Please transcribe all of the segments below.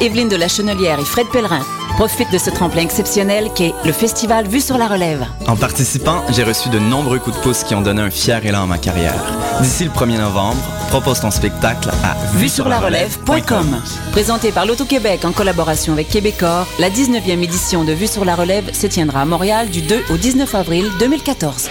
Evelyne de la Chenelière et Fred Pellerin profitent de ce tremplin exceptionnel qu'est le festival Vue sur la Relève. En participant, j'ai reçu de nombreux coups de pouce qui ont donné un fier élan à ma carrière. D'ici le 1er novembre, propose ton spectacle à vue sur la relève.com. Présenté par l'Auto-Québec en collaboration avec Québecor, la 19e édition de Vue sur la Relève se tiendra à Montréal du 2 au 19 avril 2014.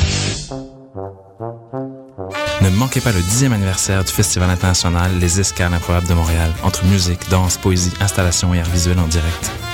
Ne manquez pas le 10e anniversaire du Festival international Les Escales improbables de Montréal, entre musique, danse, poésie, installation et art visuel en direct.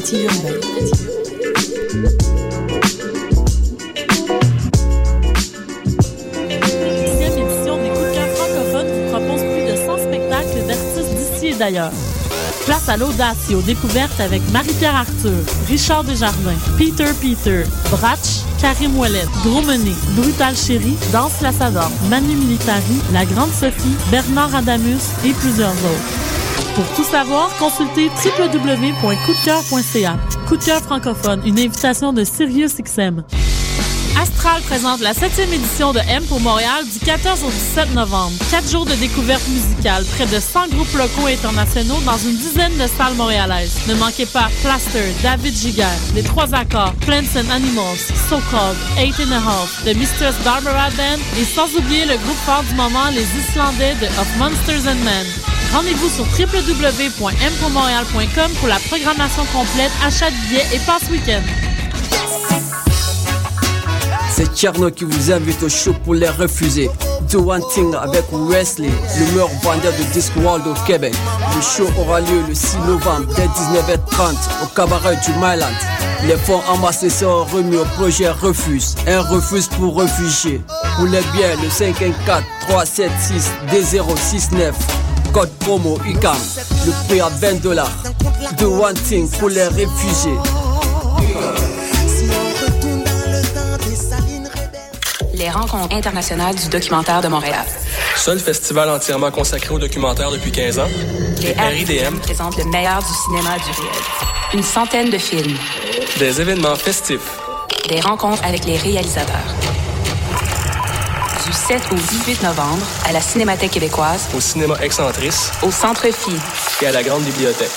l'alternative urbaine. Édition des francophones vous propose plus de 100 spectacles d'artistes d'ici et d'ailleurs. Place à l'audace et aux découvertes avec Marie-Pierre Arthur, Richard Desjardins, Peter Peter, Bratch, Karim Ouellet, Gros Menet, Brutal Chéri, Danse Lassador, Manu Militari, La Grande Sophie, Bernard Adamus et plusieurs autres. Pour tout savoir, consultez www.coupdecoeur.ca. Coup de cœur francophone, une invitation de SiriusXM. Astral présente la 7e édition de M pour Montréal du 14 au 17 novembre. Quatre jours de découverte musicale, près de 100 groupes locaux et internationaux dans une dizaine de salles montréalaises. Ne manquez pas Plaster, David Giger, Les Trois Accords, Plants and Animals, So Called, Eight and a Half, The Mistress Barbara Band et sans oublier le groupe fort du moment, les Islandais de Of Monsters and Men. Rendez-vous sur www.mpourmontréal.com pour la programmation complète, achat de billets et passe week-end. C'est Tcherno qui vous invite au show pour les refuser. Do One Thing avec Wesley, le meilleur vendeur de Disc World au Québec. Le show aura lieu le 6 novembre dès 19h30 au cabaret du Myland. Les fonds amassés seront remis au projet Refuse, un refuse pour réfugiés. Pour les biens, le 514 376 D069. Code promo UCAM. Le prix à 20 dollars. Do One Thing pour les réfugiés. Les rencontres internationales du documentaire de Montréal. Seul festival entièrement consacré au documentaire depuis 15 ans. Les RIDM présentent le meilleur du cinéma du réel. Une centaine de films. Des événements festifs. Des rencontres avec les réalisateurs. Du 7 au 18 novembre, à la Cinémathèque québécoise, Au cinéma Excentrice au Centre Phi, et à la Grande Bibliothèque.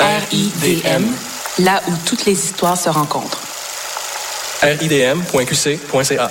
RIDM, là où toutes les histoires se rencontrent. ridm.qc.ca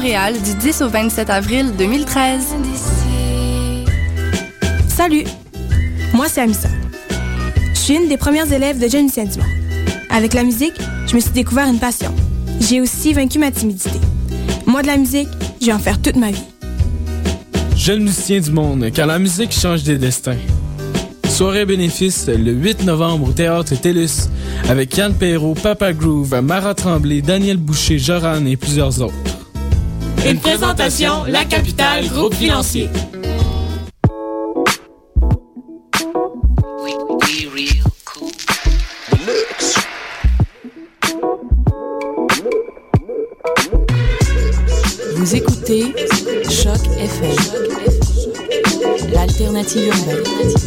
du 10 au 27 avril 2013. Salut, moi c'est Amissa. Je suis une des premières élèves de Jeune Lucien Dumont. Avec la musique, je me suis découvert une passion. J'ai aussi vaincu ma timidité. Moi, de la musique, je vais en faire toute ma vie. Jeune musicien du monde, car la musique change des destins. Soirée bénéfice le 8 novembre au Théâtre TELUS avec Yann Perrault, Papa Groove, Mara Tremblay, Daniel Boucher, Joran et plusieurs autres. Une présentation, la capitale, groupe financier. Vous écoutez Choc FM, l'alternative urbaine.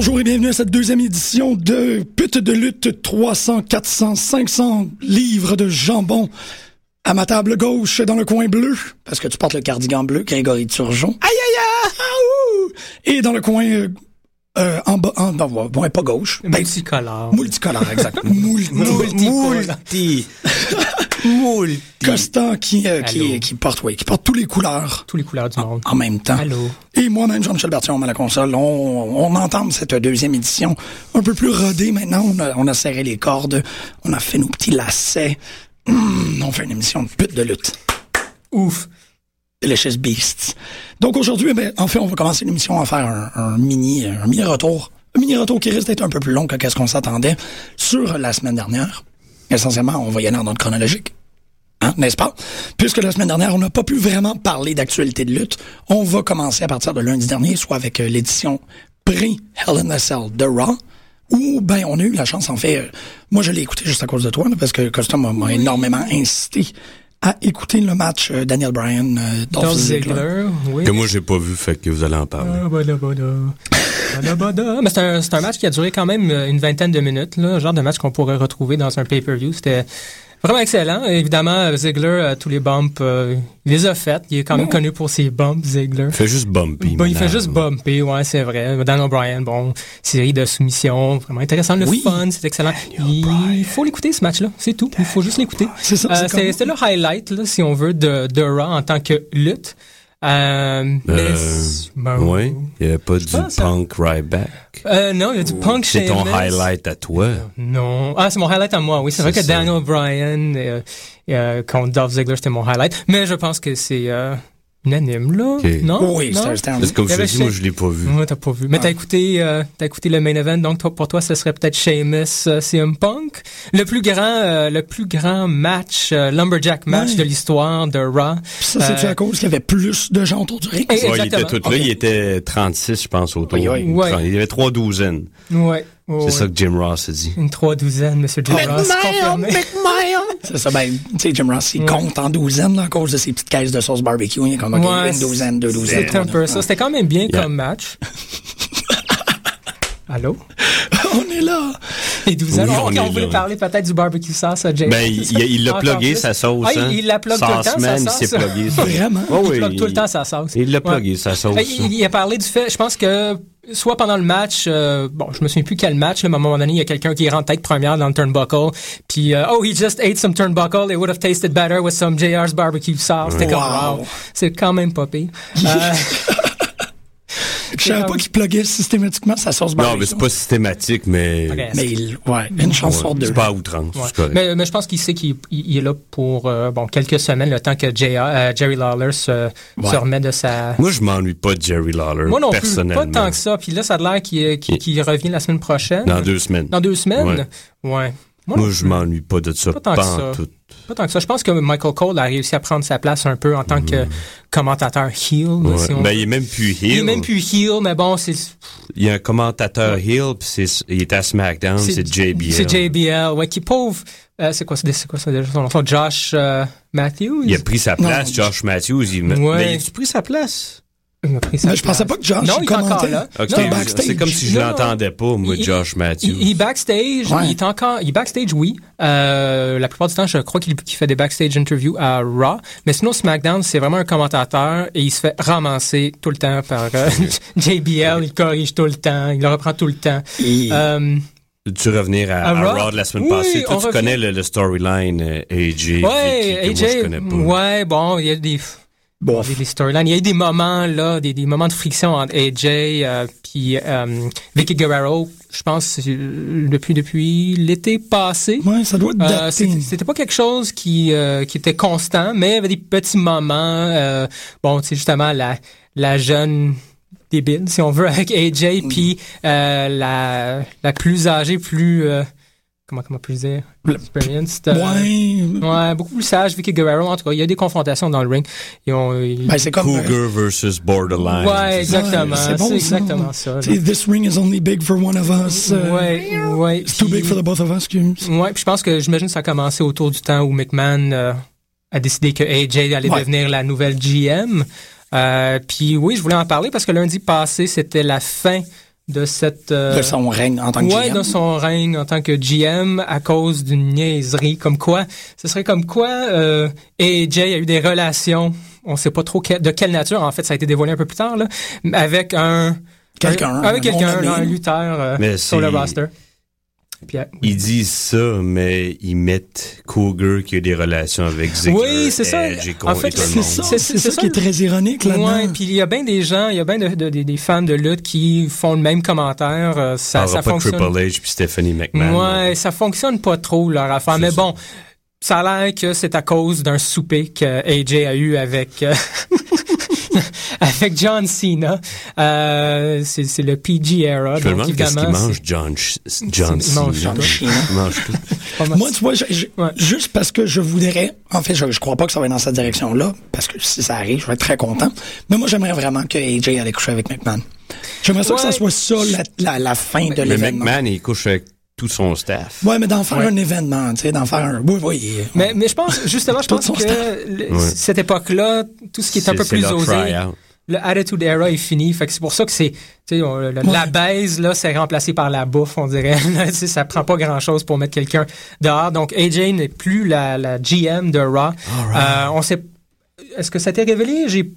Bonjour et bienvenue à cette deuxième édition de Pute de lutte 300, 400, 500 livres de jambon. À ma table gauche, dans le coin bleu, parce que tu portes le cardigan bleu, Grégory Turgeon. Aïe, aïe, aïe! aouh! Et dans le coin euh, euh, en bas, en, non, bon, pas gauche. Ben, Multicolore. multicolore, exact. Moul- multi. Multi. Constant qui, euh, qui, qui porte, oui, qui porte tous les couleurs. Tous les couleurs du monde. En même temps. Allô. Et moi-même, Jean-Michel Bertillon, à la console, on, on entame cette deuxième édition un peu plus rodée maintenant. On a, on a serré les cordes, on a fait nos petits lacets. Hum, on fait une émission de pute de lutte. Ouf. Delicious Beasts. Donc aujourd'hui, ben, en fait, on va commencer l'émission à faire un, un mini, un mini retour. Un mini retour qui risque d'être un peu plus long que qu'est-ce qu'on s'attendait sur la semaine dernière. Essentiellement, on va y aller en ordre chronologique. Hein, n'est-ce pas? Puisque la semaine dernière, on n'a pas pu vraiment parler d'actualité de lutte, on va commencer à partir de lundi dernier, soit avec euh, l'édition pré-Hell in a Cell de Raw, où, ben, on a eu la chance, en fait, euh, moi je l'ai écouté juste à cause de toi, là, parce que Custom m'a- m'a énormément incité à écouter le match euh, Daniel Bryan, euh, Dolph Dolph Ziggler. Ziggler, oui. Que moi, j'ai pas vu, fait que vous allez en parler. Ah, bada, bada. Bada, bada. Mais c'est un, c'est un match qui a duré quand même euh, une vingtaine de minutes, là, genre de match qu'on pourrait retrouver dans un pay-per-view. C'était vraiment excellent. Évidemment, Ziggler, euh, tous les bumps, euh, il les a fait. Il est quand même connu pour ses bumps, Ziggler. Il fait juste bumpy. Bon, il fait juste bumper, ouais, c'est vrai. Dan O'Brien, bon, série de soumissions, vraiment intéressant, le fun, c'est excellent. Il faut l'écouter, ce match-là, c'est tout. Il faut juste l'écouter. C'est ça, Euh, c'était le highlight, là, si on veut, de, de Raw en tant que lutte. Euh, mais Euh, c'est- ben, ouais, il n'y avait pas du punk right back. euh, non, il y a du punk C'est ton highlight à toi. Non. Ah, c'est mon highlight à moi, oui. C'est vrai que ça. Daniel Bryan euh, euh, contre Dolph Ziggler, c'était mon highlight. Mais je pense que c'est euh, unanime, là. Ok. Non? Oui, c'était- c'était un- Parce que comme y je te avait dis, moi, je l'ai pas vu. Ouais, t'as pas vu. Mais t'as écouté, euh, t'as écouté le main event, donc toi- pour toi, ce serait peut-être Sheamus euh, CM Punk. Le plus grand, euh, le plus grand match, euh, lumberjack match de l'histoire de Raw. Puis ça, c'est-tu Euh, à cause qu'il y avait plus de gens autour du ring? Eh, Ouais, il était exactement. tout là, il était 36, je pense, autour. Oui, oui. Ouais. Il y avait trois douzaines. Ouais. C'est ouais. ça que Jim Ross a dit. Une trois douzaines, Monsieur Jim Ross, confirmé. C'est ça, ben, tu sais, Jim Ross, il compte en douzaines, là, à cause de ses petites caisses de sauce barbecue. Il y a comme, Ouais, une douzaine, deux douzaines. C'était un peu ça. C'était quand même bien Yeah. comme match. Allô? On est là. Les douzaines. Oui, Oh, on est on voulait là. parler peut-être du barbecue sauce à James. Ben, il il- il l'a plugué, sa sauce. Ah, il- hein. il la plug tout le temps, semaine, sa il s'est sauce. plugué. ça. Vraiment? Ouais, il oui, plug tout le temps sa sauce. Il l'a Ouais. plugué, sa sauce. Ben, il, il a parlé du fait, je pense que soit pendant le match, euh, bon, je me souviens plus quel match, mais à un moment donné, il y a quelqu'un qui rentre tête première dans le turnbuckle, puis euh, oh, he just ate some turnbuckle, it would have tasted better with some JR's barbecue sauce. C'était comme Wow. wow, c'est quand même pas pire. Euh, Je savais pas qu'il pluguait systématiquement sa sauce Non, mais c'est pas systématique, mais. Mais il, ouais, une chance Ouais, sur deux. C'est pas à outrance. Ouais. c'est correct. Mais, mais je pense qu'il sait qu'il il- il est là pour euh, bon quelques semaines, le temps que JR, euh, Jerry Lawler se, Ouais. se remet de sa. Moi, je m'ennuie pas de Jerry Lawler. Moi non plus, personnellement. pas tant que ça. Puis là, ça a l'air qu'il qu'il- revient la semaine prochaine. Dans deux semaines. Dans deux semaines? Ouais. Moi, Moi, je m'ennuie pas de ça. Pas tant que ça. tout. Pas tant que ça. Je pense que Michael Cole a réussi à prendre sa place un peu en tant que commentateur heel. là, Ouais. si on Ben, il est même plus heel. Il est même plus heel, mais bon, c'est Il y a un commentateur heel, puis c'est- il est à SmackDown, c'est JBL. C'est JBL, ouais, qui pauvre. euh, c'est quoi, c'est c'est quoi ça déjà son nom? Josh euh, Matthews? Il a pris sa place, Non. Josh Matthews. Il... Ouais. Mais il a pris sa place? Pris Mais je pensais pas que Josh non, il il est encore commentait. là. Ok, Non, c'est comme si je l'entendais pas, moi, Il- Josh Matthews. Il, il backstage, Ouais. il est encore, il backstage, oui. Euh, la plupart du temps, je crois qu'il fait des backstage interviews à Raw. Mais sinon, SmackDown, c'est vraiment un commentateur et il se fait ramasser tout le temps par euh, JBL. Il corrige tout le temps, il le reprend tout le temps. Et- Euh, Tu revenir à, À à Raw? De la semaine Oui, passée? Toi, tu revient. connais le, le storyline euh, AJ. ouais, Vicky, que moi, je AJ, connais pas. ouais, bon, il y a des, Bon. storylines. Il y a eu des moments, là, des, des moments de friction entre AJ euh, puis euh, Vicky Guerrero, je pense, euh, depuis, depuis l'été passé. Ouais, ça doit être Euh, c'était c'était pas quelque chose qui, euh, qui était constant, mais il y avait des petits moments. euh, bon, tu sais, justement, la, la jeune builds, si on veut, avec AJ, puis euh, la, la plus âgée, plus... euh, comment comment plus dire experienced, euh, Ouais. ouais beaucoup plus sage Vicky Guerrero en tout cas il y a des confrontations dans le ring ils ont ils- Ben, c'est comme. Cougar versus Borderline. ouais exactement c'est bon, ça. exactement ça sais, This ring is only big for one of us. euh, ouais ouais It's too puis- big for the both of us, excuse. Ouais, puis je pense que j'imagine que ça a commencé autour du temps où McMahon euh, a décidé que AJ allait Ouais. devenir la nouvelle GM. Euh, puis oui, je voulais en parler parce que lundi passé, c'était la fin de cette... euh, De son règne en tant que ouais, GM. de son règne en tant que GM à cause d'une niaiserie. Comme quoi, ce serait comme quoi euh, AJ a eu des relations, on sait pas trop que- de quelle nature, en fait, ça a été dévoilé un peu plus tard, là, avec un... Quelqu'un, un- Avec un quelqu'un, non-nommé. là, un lutteur euh, sur le roster. Puis, euh, Ils disent ça, mais ils mettent Cougar qui a des relations avec Ziggler. Oui, c'est ça. Edge et En fait, C'est ça, C'est- ça ça qui est très ironique là-dedans. Ouais, puis il y a bien des gens, il y a bien de, de- des- des fans de lutte qui font le même commentaire. euh, ça, ça pas fonctionne. Triple H puis Stephanie McMahon. Ouais, ça fonctionne pas trop leur affaire. Mais bon, ça a l'air que c'est à cause d'un souper que AJ a eu avec euh, avec John Cena. Euh, c'est c'est le PG era. Je me donc demande qu'est-ce qu'il mange, John, John il mange Cena. mange tout. Moi, tu vois, je- je- juste parce que je voudrais, en fait, je, je crois pas que ça va être dans cette direction-là, parce que si ça arrive, je vais être très content. Mais moi, j'aimerais vraiment que AJ allait coucher avec McMahon. J'aimerais ça que ça Ouais. soit ça la, la, la fin de Mais l'événement. McMahon, il couche avec tout son staff. Ouais, mais d'en faire Ouais. un événement, tu sais, d'en faire un. Oui, oui. Mais, mais je pense, justement, je Tout pense que le- Ouais. cette époque-là, tout ce qui est un peu plus osé, try-out. le Attitude Era est fini. Fait que c'est pour ça que c'est, tu sais, la baise, là, c'est remplacé par la bouffe, on dirait. Là, tu sais, ça prend pas grand chose pour mettre quelqu'un dehors. Donc, AJ n'est plus la, la GM de Raw. Euh, on sait, est-ce que ça a été révélé? J'ai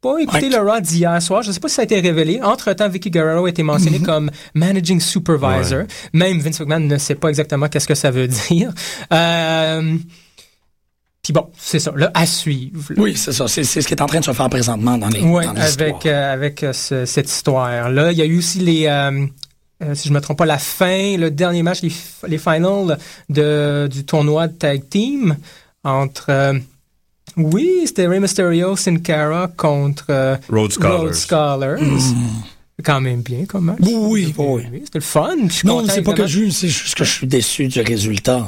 pas écouté le Raw d'hier soir. Je sais pas si ça a été révélé. Entre-temps, Vicky Guerrero a été mentionné comme Managing Supervisor. Ouais. Même Vince McMahon ne sait pas exactement qu'est-ce que ça veut dire. Euh, puis bon, c'est ça, là, à suivre. là. Oui, c'est ça. C'est ce qui est en train de se faire présentement dans les Oui, avec, euh, avec euh, ce- cette histoire-là. Il y a eu aussi les, euh, euh, si je me trompe pas, la fin, le dernier match, les, les finals de, du tournoi de tag team entre, oui, c'était Rey Mysterio, Sin Cara contre euh, Rhodes Scholars. Rhodes Scholars. Quand même bien comme match. Oui, oui. Oui, C'était le fun. Non, c'est pas que je, c'est juste que je suis déçu du résultat.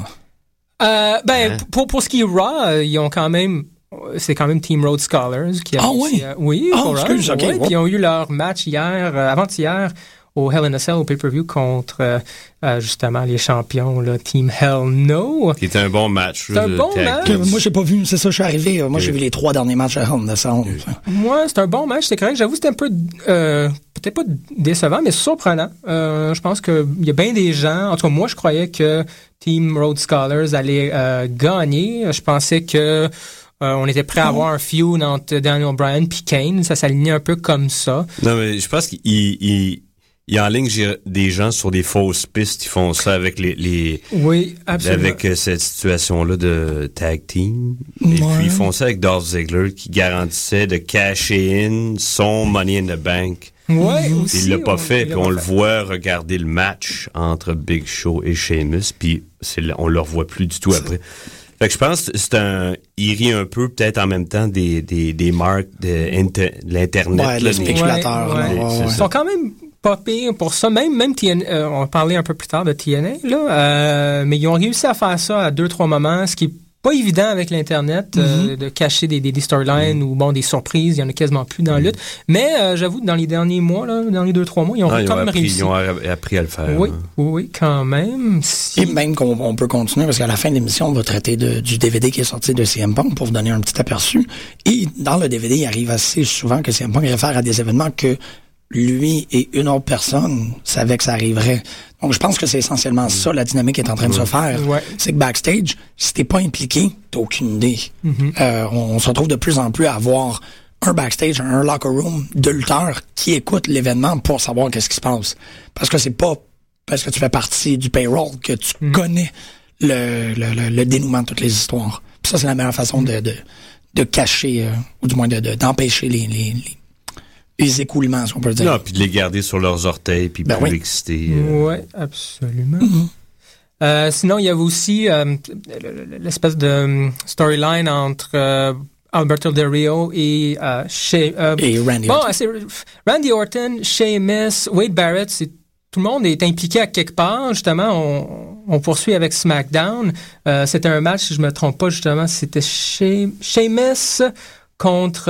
Euh, ben, Hein? pour, pour ce qui est Raw, euh, ils ont quand même. euh, C'est quand même Team Road Scholars qui a Ah réussi oui? à- oui, Ah, pour eux, excuse, ok, ouais, ouais. Puis ils ont eu leur match hier, euh, avant-hier, au Hell in a Cell, au pay-per-view contre euh, euh, justement les champions, là, Team Hell No. Qui était un bon match. C'est un bon match. Moi, j'ai pas vu, c'est ça, je suis arrivé. Moi, j'ai vu les trois derniers matchs à Hell in a Cell. Moi, c'est un bon match, c'est correct. J'avoue, c'était un peu, euh, peut-être pas décevant, mais surprenant. Euh, je pense qu'il y a bien des gens, en tout cas, moi, je croyais que Team Road Scholars allait euh, gagner. Je pensais que euh, on était prêt à avoir un feud entre Daniel Bryan puis Kane. Ça s'alignait un peu comme ça. Non, mais je pense qu'il il, il enligne j'ai- des gens sur des fausses pistes. Ils font ça avec les, les Oui, absolument. avec euh, cette situation-là de tag team. Et puis ils font ça avec Dolph Ziggler qui garantissait de cacher in son Money in the Bank. Ouais, aussi, il l'a pas on- fait, puis on le voit regarder le match entre Big Show et Sheamus, puis on le revoit plus du tout après. Fait que je pense que c'est un, il rit un peu peut-être en même temps des, des, des marques de, inter- de l'internet. Ouais, là, les spéculateurs. Ouais, là, ouais. ouais, c'est ouais. Ils sont quand même pas pires pour ça. Même, même TN, euh, on va parler un peu plus tard de TNA, là, euh, mais ils ont réussi à faire ça à deux, trois moments, ce qui est pas évident avec l'Internet, euh, de cacher des, des, des storylines ou bon, des surprises. Il y en a quasiment plus dans la lutte. Mais euh, j'avoue, dans les derniers mois, là, dans les deux, trois mois, ils ont Ah, ils, quand ont même appris, réussi. ils ont appris à le faire. Oui, hein. oui, oui, quand même. Si- Et même qu'on on peut continuer, parce qu'à la fin de l'émission, on va traiter de- du DVD qui est sorti de CM Punk pour vous donner un petit aperçu. Et dans le DVD, il arrive assez souvent que CM Punk réfère à des événements que lui et une autre personne savaient que ça arriverait. Donc, je pense que c'est essentiellement ça, la dynamique qui est en train de se faire. Ouais. C'est que backstage, si t'es pas impliqué, t'as aucune idée. Euh, on, on se retrouve de plus en plus à avoir un backstage, un locker room de lutteurs qui écoutent l'événement pour savoir qu'est-ce qui se passe. Parce que c'est pas parce que tu fais partie du payroll que tu connais le, le, le, le dénouement de toutes les histoires. Puis ça, c'est la meilleure façon de, de, de cacher, euh, ou du moins de, de- d'empêcher les, les, les, les écoulements, si on peut dire. Non, puis de les garder sur leurs orteils, puis Ben plus oui. exciter. euh. Ouais, absolument. Euh, sinon, il y avait aussi euh, l'espèce de storyline entre euh, Alberto Del Rio et euh, euh, Et Randy bon, Orton. c'est Randy Orton, Sheamus, Wade Barrett, c'est tout le monde est impliqué à quelque part. Justement, on, on poursuit avec SmackDown. Euh, c'était un match, si je me trompe pas, justement, c'était Shea- Sheamus contre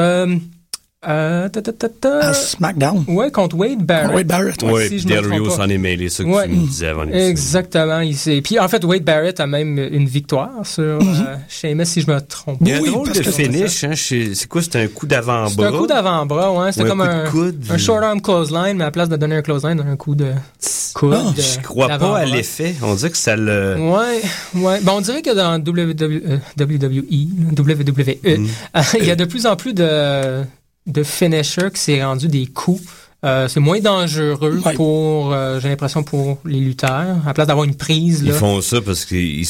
euh, euh, ta, ta, ta, ta. À SmackDown. Ouais, contre Wade Barrett. Wade Barrett, ouais. Ouais, Si je puis me Del trompe Rio s'en est mêlé, ça que Ouais. tu me disais avant l'émission. Exactement. Il s'est- Puis en fait, Wade Barrett a même une victoire sur euh, Sheamus, si je me trompe Il y a un drôle de finish, hein, c'est quoi, c'était un coup d'avant-bras? C'est un coup d'avant-bras, ouais. C'était comme coup de un, coude. un short arm clothesline, mais à la place de donner un clothesline, un coup de coude. Ah, de- je crois pas à l'effet. On dirait que ça le... Ouais, ouais. Ben, on dirait que dans WWE, euh, WWE, WWE, Mm. euh, il y a de plus en plus de, de finishers qui s'est rendu des coups. Euh, c'est moins dangereux pour, euh, j'ai l'impression, pour les lutteurs. À la place d'avoir une prise, Ils là. font ça parce qu'ils ils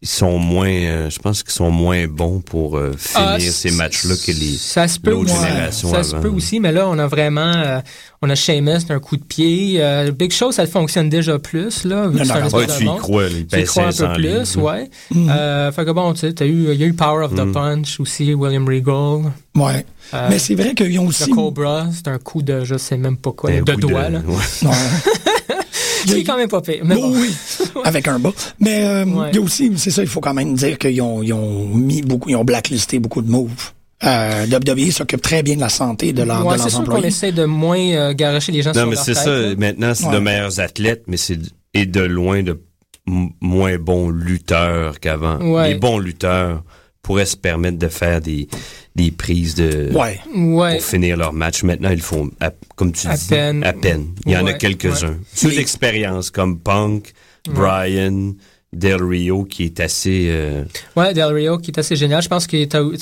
ils sont moins... euh, je pense qu'ils sont moins bons pour euh, finir Ah, ces match-là que les l'autre génération Ça avant. se peut aussi, mais là, on a vraiment, euh, on a Sheamus, un coup de pied. Euh, Big Show, ça fonctionne déjà plus, là. vu que c'est un Ouais, tu y crois, Tu y crois un 500 peu plus, livres. ouais. Mm. Euh, fait que bon, tu sais, t'as eu, il y a eu Power of the Mm. Punch aussi, William Regal. Ouais. Euh, Mais c'est vrai qu'ils ont aussi. Le Cobra, c'est un coup de, je sais même pas quoi, Un de doigt, de- là. ouais. Non. C'est quand même pas pire. Mais bon. Oui, avec un bas. Mais euh, il Ouais. y a aussi, c'est ça, il faut quand même dire qu'ils ont, ils ont mis beaucoup, ils ont blacklisté beaucoup de moves. Euh, WWE s'occupe très bien de la santé de, leur, Ouais, de c'est leurs sûr qu'on essaie de moins euh, garocher les gens Non, sur mais c'est ça. là. Maintenant, c'est Ouais. de meilleurs athlètes, mais c'est et de loin de moins bons lutteurs qu'avant. Ouais. Les bons lutteurs pourraient se permettre de faire des, des prises de Ouais. Ouais. pour finir leur match. Maintenant, ils le font, à- comme tu À dis, peine. à peine. Il y en a quelques-uns. ouais. Ceux d'expérience, comme Punk, Ouais. Brian, Del Rio, qui est assez... euh, Ouais, Del Rio, qui est assez génial. Je pense qu'il a eu,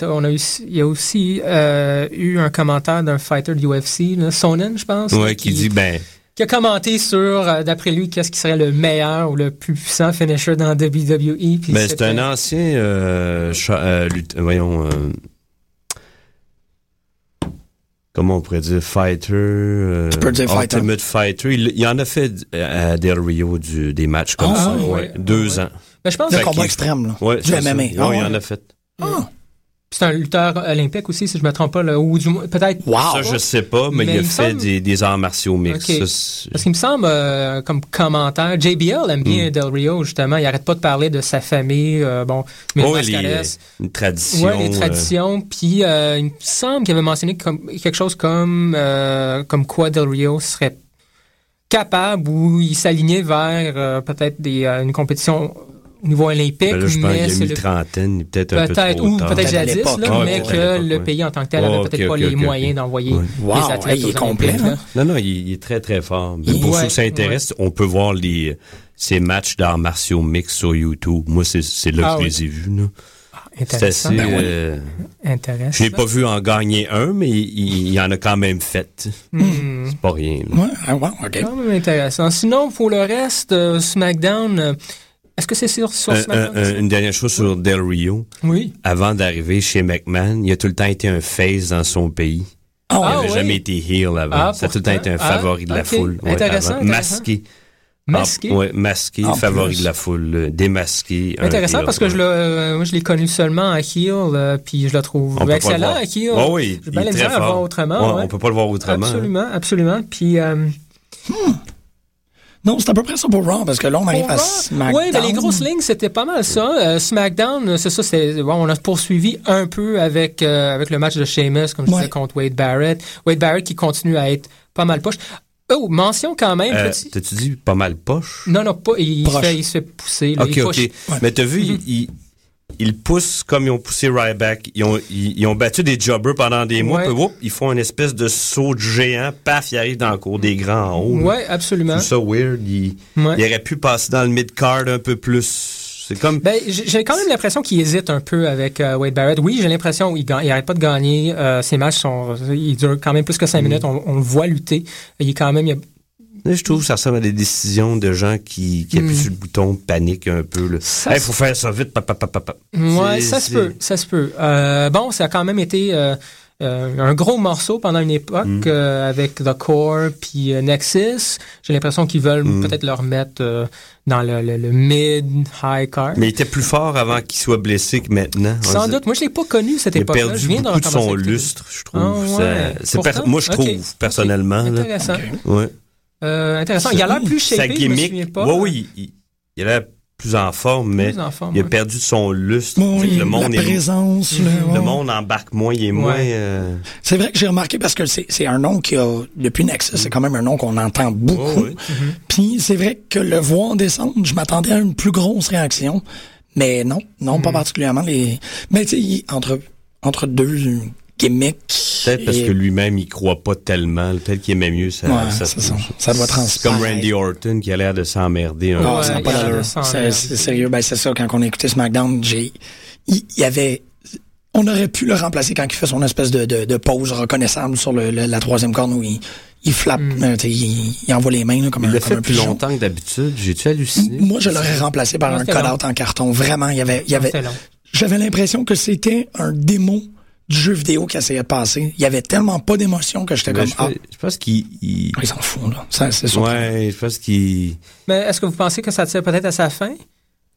il y a aussi euh, eu un commentaire d'un fighter de UFC, là, Sonnen, je pense. ouais, qui dit, ben... qui a commenté sur, euh, d'après lui, qu'est-ce qui serait le meilleur ou le plus puissant finisher dans WWE. Ben, c'est un ancien, euh, cha- euh, lutte- voyons, euh, comment on pourrait dire, fighter, euh, Tu peux dire fighter. ultimate fighter. Il, il en a fait euh, à Del Rio du, des matchs comme Ah, ça, ouais. ouais, deux ans. Ben, je pense Le que combat extrême, là. Ouais, Du ça. MMA. Ouais, Ah, il en a fait. C'est un lutteur olympique aussi, si je me trompe pas, là, ou du moins, peut-être. Ça, je sais pas, mais, Mais il a il fait semble- des, des arts martiaux mixtes. Parce qu'il me semble, euh, comme commentaire, JBL aime Mm. bien Del Rio, justement. Il arrête pas de parler de sa famille, euh, bon, mais Ouais, les, une tradition. Ouais, les euh, traditions. Puis euh, il me semble qu'il avait mentionné comme, quelque chose comme, euh, comme quoi Del Rio serait capable ou il s'alignait vers euh, peut-être des, euh, une compétition au niveau olympique. ben là, je pense mais qu'il a mis le- trentaine, peut-être un peu Peut-être, trop ou tard. peut-être jadis, là, Ah, mais que le pays en tant que tel Oh, avait ok, peut-être pas les moyens d'envoyer Ouais. Wow, athlètes hey, il est complet, hein? Non, non, il, il est très, très fort. Mais Il- pour Ouais, ceux que ça intéresse, on peut voir les, ces matchs d'arts martiaux mix sur YouTube. Moi, c'est, c'est là Ah que je oui. les ai vus. Là. C'est Intéressant. assez... Ben oui. euh, Intéressant. je l'ai pas vu en gagner un, mais il, il en a quand même fait. Hmm. C'est pas rien. là. Ouais, ah, ouais, OK. Quand même intéressant. Sinon, pour le reste, euh, SmackDown, euh, est-ce que c'est sur, sur Un- SmackDown? un- un- une dernière chose sur Del Rio. Oui. Avant d'arriver chez McMahon, il a tout le temps été un face dans son pays. Ah, il Ah, n'avait oui. jamais été heel avant. Ah, ça a tout le temps été un Ah, favori de la ok. foule. ouais, Intéressant. Masqué. Masqué? Ah, ouais, masqué, En favori plus. de la foule, euh, démasqué. Intéressant heel, parce que ouais. je l'ai, euh, moi, je l'ai connu seulement à Heel, euh, puis je le trouve On excellent à Heel. Ouais, oui, J'ai il est très misère à fort. voir autrement. Ouais, ouais. On peut pas le voir autrement. hein. Absolument, absolument. Puis, euh, Non, c'est à peu près ça pour Raw, parce que là, on arrive à SmackDown. Oui, ben les grosses lignes, c'était pas mal ça. Euh, SmackDown, c'est ça, c'est bon, on a poursuivi un peu avec euh, avec le match de Sheamus, comme je Ouais. disais, contre Wade Barrett. Wade Barrett qui continue à être pas mal poche. Oh, mention quand même. Euh, petit- T'as-tu dit pas mal poche? Non, non, pas. Il, se fait, il se fait pousser. là, Ok, il ok. push. Mais t'as vu, ils, ils poussent comme ils ont poussé Ryback. Ils ont, ils, ils ont battu des jobbers pendant des mois. Ouais. Puis, whoop, ils font une espèce de saut de géant. Paf, ils arrivent dans le cours des grands en haut. là. Ouais, absolument. C'est ça weird. Ils, Ouais. ils auraient pu passer dans le mid-card un peu plus. C'est comme... Ben, j'ai quand même l'impression qu'il hésite un peu avec euh, Wade Barrett. Oui, j'ai l'impression qu'il gagne- il arrête pas de gagner. Euh, ses matchs sont, ils durent quand même plus que Mm. cinq minutes. On, on le voit lutter. Il est quand même, il y a- Là, je trouve que ça ressemble à des décisions de gens qui, qui appuient Mm. sur le bouton, paniquent un peu. Il faut faire ça vite. pa, pa, pa, pa, pa. Ouais, C'est- ça se peut, ça se peut. Euh, bon, ça a quand même été euh, euh, un gros morceau pendant une époque Mm. euh, avec The Core puis Nexus. J'ai l'impression qu'ils veulent Mm. peut-être le remettre euh, dans le, le- le mid-high card. Mais il était plus fort avant qu'il soit blessé que maintenant. Sans On doute. Moi, je l'ai pas connu cette Il a époque-là. perdu Je viens de beaucoup de son lustre, je trouve. Ah, ouais. Pourtant? moi, je trouve, personnellement. là. Intéressant. Ouais. Euh, intéressant. Il a l'air plus Sa shapé, je me gimmick, souviens pas. ouais, oui, il, il a l'air plus en forme, mais Plus en forme, il a ouais. perdu son lustre. Oui, le la monde est- présence, le, là, ouais. monde embarque moins, il est moins. euh, C'est vrai que j'ai remarqué parce que c'est c'est un nom qui a, depuis Nexus, c'est quand même un nom qu'on entend beaucoup. Puis c'est vrai que le voir descendre, je m'attendais à une plus grosse réaction. Mais non, non, Mm. pas particulièrement les. Mais tu sais, entre, entre deux gimmicks. Peut-être parce et- que lui-même, il croit pas tellement. Peut-être qu'il aimait mieux ça. Ouais, ça, c'est ça. Ça doit C'est transparaître. comme Randy Orton qui a l'air de s'emmerder un Ah, peu. ça n'a pas d'allure. C'est c'est sérieux. Ben, c'est ça, quand on a écouté SmackDown, j'ai, il y avait, on aurait pu le remplacer quand il fait son espèce de, de, de pause reconnaissable sur le, le- la troisième corne où il, il flappe, euh, tu sais, il, il envoie les mains, là, comme Il un, comme fait un plus pigeon. longtemps que d'habitude. J'ai-tu halluciné? Moi, je l'aurais remplacé par un long. en carton. Vraiment, il y avait, il y avait, j'avais l'impression que c'était un démo du jeu vidéo qui essayait de passer. Il y avait tellement pas d'émotion que j'étais Mais comme, je, ah, je pense qu'il. Il, il s'en fout, là. Ça, c'est sûr. Ouais, je pense qu'il. Mais est-ce que vous pensez que ça tire peut-être à sa fin?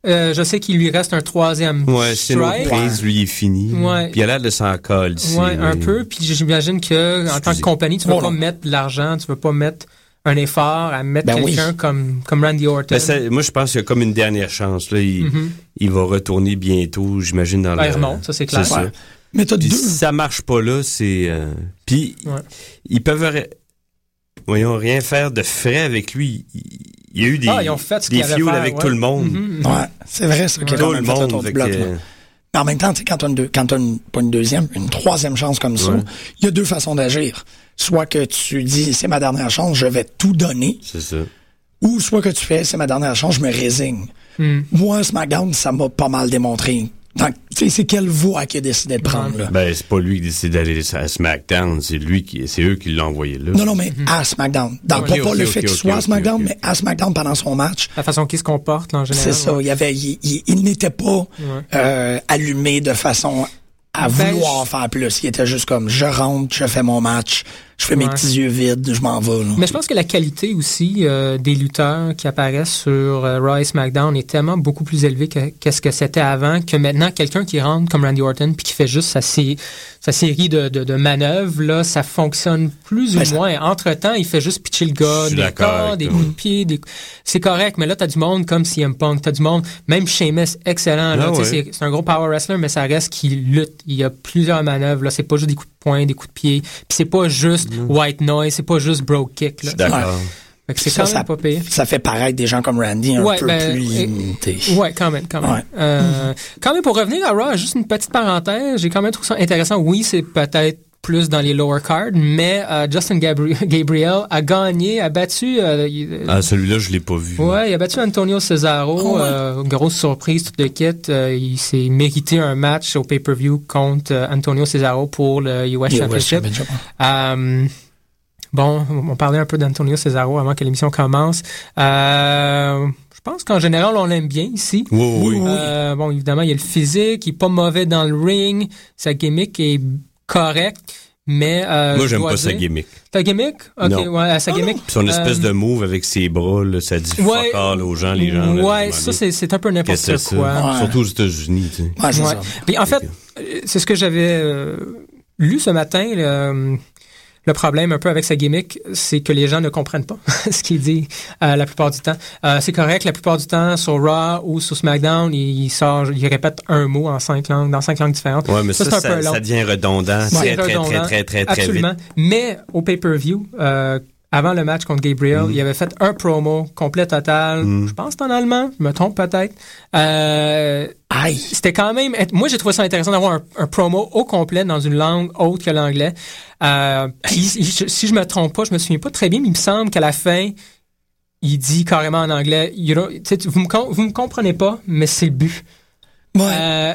Euh, je sais qu'il lui reste un troisième Ouais, c'est une autre strike. prise, lui, est fini. Ouais. Puis il a l'air de s'en coller ici. Ouais, un peu. Puis j'imagine que en tant que compagnie, tu veux Oh, pas mettre de l'argent, tu veux pas mettre un effort à mettre Ben oui. quelqu'un comme, comme Randy Orton. Ben, ça- moi, je pense qu'il y a comme une dernière chance. Là. Il, Mhm. il va retourner bientôt, j'imagine, dans Ben, le... il remonte, ça, c'est clair. Mais t'as Puis deux- Si ça marche pas là, c'est... euh, Puis, Ouais. ils peuvent... Voyons, rien faire de frais avec lui. Il, y a eu des, Ah, ils ont fait ce des qu'ils avaient fioles faire, avec ouais. tout le monde. Mhm. Ouais, c'est vrai, ça, Tout le monde. fait bloc, que-. Mais en même temps, tu sais, quand t'as une, deux- quand une, pas une deuxième, une troisième chance comme ça, Ouais. il y a deux façons d'agir. Soit que tu dis, c'est ma dernière chance, je vais tout donner. C'est ça. Ou soit que tu fais, c'est ma dernière chance, je me résigne. Hmm. Moi, SmackDown, ça m'a pas mal démontré. Donc, tu sais, c'est quelle voie qu'il a décidé de prendre, là? Ben, c'est pas lui qui décide d'aller à SmackDown, c'est lui qui, c'est eux qui l'ont envoyé là. Non, non, mais à SmackDown. Dans, pas, le fait qu'il soit à SmackDown, mais à SmackDown pendant son match. La façon qu'il se comporte, là, en général. C'est ça. Il y avait, il, il- il n'était pas euh, allumé de façon à Ben, vouloir faire plus. Il était juste comme, je rentre, je fais mon match, je fais mes petits yeux vides, je m'en vais. là. Mais je pense que la qualité aussi euh, des lutteurs qui apparaissent sur euh, Raw et SmackDown est tellement beaucoup plus élevée que qu'est-ce que c'était avant que maintenant quelqu'un qui rentre comme Randy Orton puis qui fait juste sa, sa série de, de, de manœuvres là, ça fonctionne plus ou Ben, moins. Entre temps, il fait juste pitcher le gars, des corps, des coups de pied, des... c'est correct. Mais là, t'as du monde comme CM Punk, t'as du monde, même Sheamus, excellent. Là, Ah ouais. c'est c'est un gros power wrestler, mais ça reste qu'il lutte. Il y a plusieurs manœuvres. Là, c'est pas juste des coups de poing, des coups de pied. Puis c'est pas juste white noise, c'est pas juste bro kick. Là. Mm. D'accord. Fait que c'est Ça, quand même ça- pas pire. Ça fait paraître des gens comme Randy un Ouais, peu ben, plus limités. Ouais, quand même, quand même. Ouais. Euh, Quand même, pour revenir à Raw, juste une petite parenthèse, j'ai quand même trouvé ça intéressant. Oui, c'est peut-être plus dans les lower cards, mais euh, Justin Gabri- Gabriel a gagné, a battu... euh, Ah, celui-là, je l'ai pas vu. Ouais, il a battu Antonio Cesaro. Oh, ouais. euh, grosse surprise, tout le kit. Euh, il s'est mérité un match au pay-per-view contre euh, Antonio Cesaro pour le US US Championship. Championship, bon, on parlait un peu d'Antonio Cesaro avant que l'émission commence. Euh, je pense qu'en général, on l'aime bien ici. Oui, oui, oui. Euh, bon, évidemment, il y a le physique, il est pas mauvais dans le ring, sa gimmick est correcte, mais... euh, Moi, je j'aime pas sa gimmick. Ta gimmick? Ok, Non. ouais, sa gimmick? Puis son espèce Euh, de move avec ses bras, là, ça dit Ouais. fuck all aux gens, les gens. là, Ouais, ça, c'est c'est un peu n'importe quoi. ça? Surtout aux États-Unis, tu sais. Ouais, c'est Ouais. ça. Puis en fait, euh, c'est ce que j'avais euh, lu ce matin. Le, le problème un peu avec sa gimmick, c'est que les gens ne comprennent pas ce qu'il dit euh, la plupart du temps. Euh, c'est correct, la plupart du temps, sur Raw ou sur SmackDown, il, sort, il répète un mot en cinq langues, dans cinq langues différentes. Ouais, mais ça, ça, devient redondant très, très, redondant. très, très, très, très Absolument. vite. Mais au pay-per-view, euh, avant le match contre Gabriel, Mm. il avait fait un promo complet total. Mm. Je pense en allemand, je me trompe peut-être. Euh, C'était quand même. Moi, j'ai trouvé ça intéressant d'avoir un, un promo au complet dans une langue autre que l'anglais. Euh, si je me trompe pas, je me souviens pas très bien, mais il me semble qu'à la fin, il dit carrément en anglais, you know, vous me, vous me comprenez pas, mais c'est le but. Euh,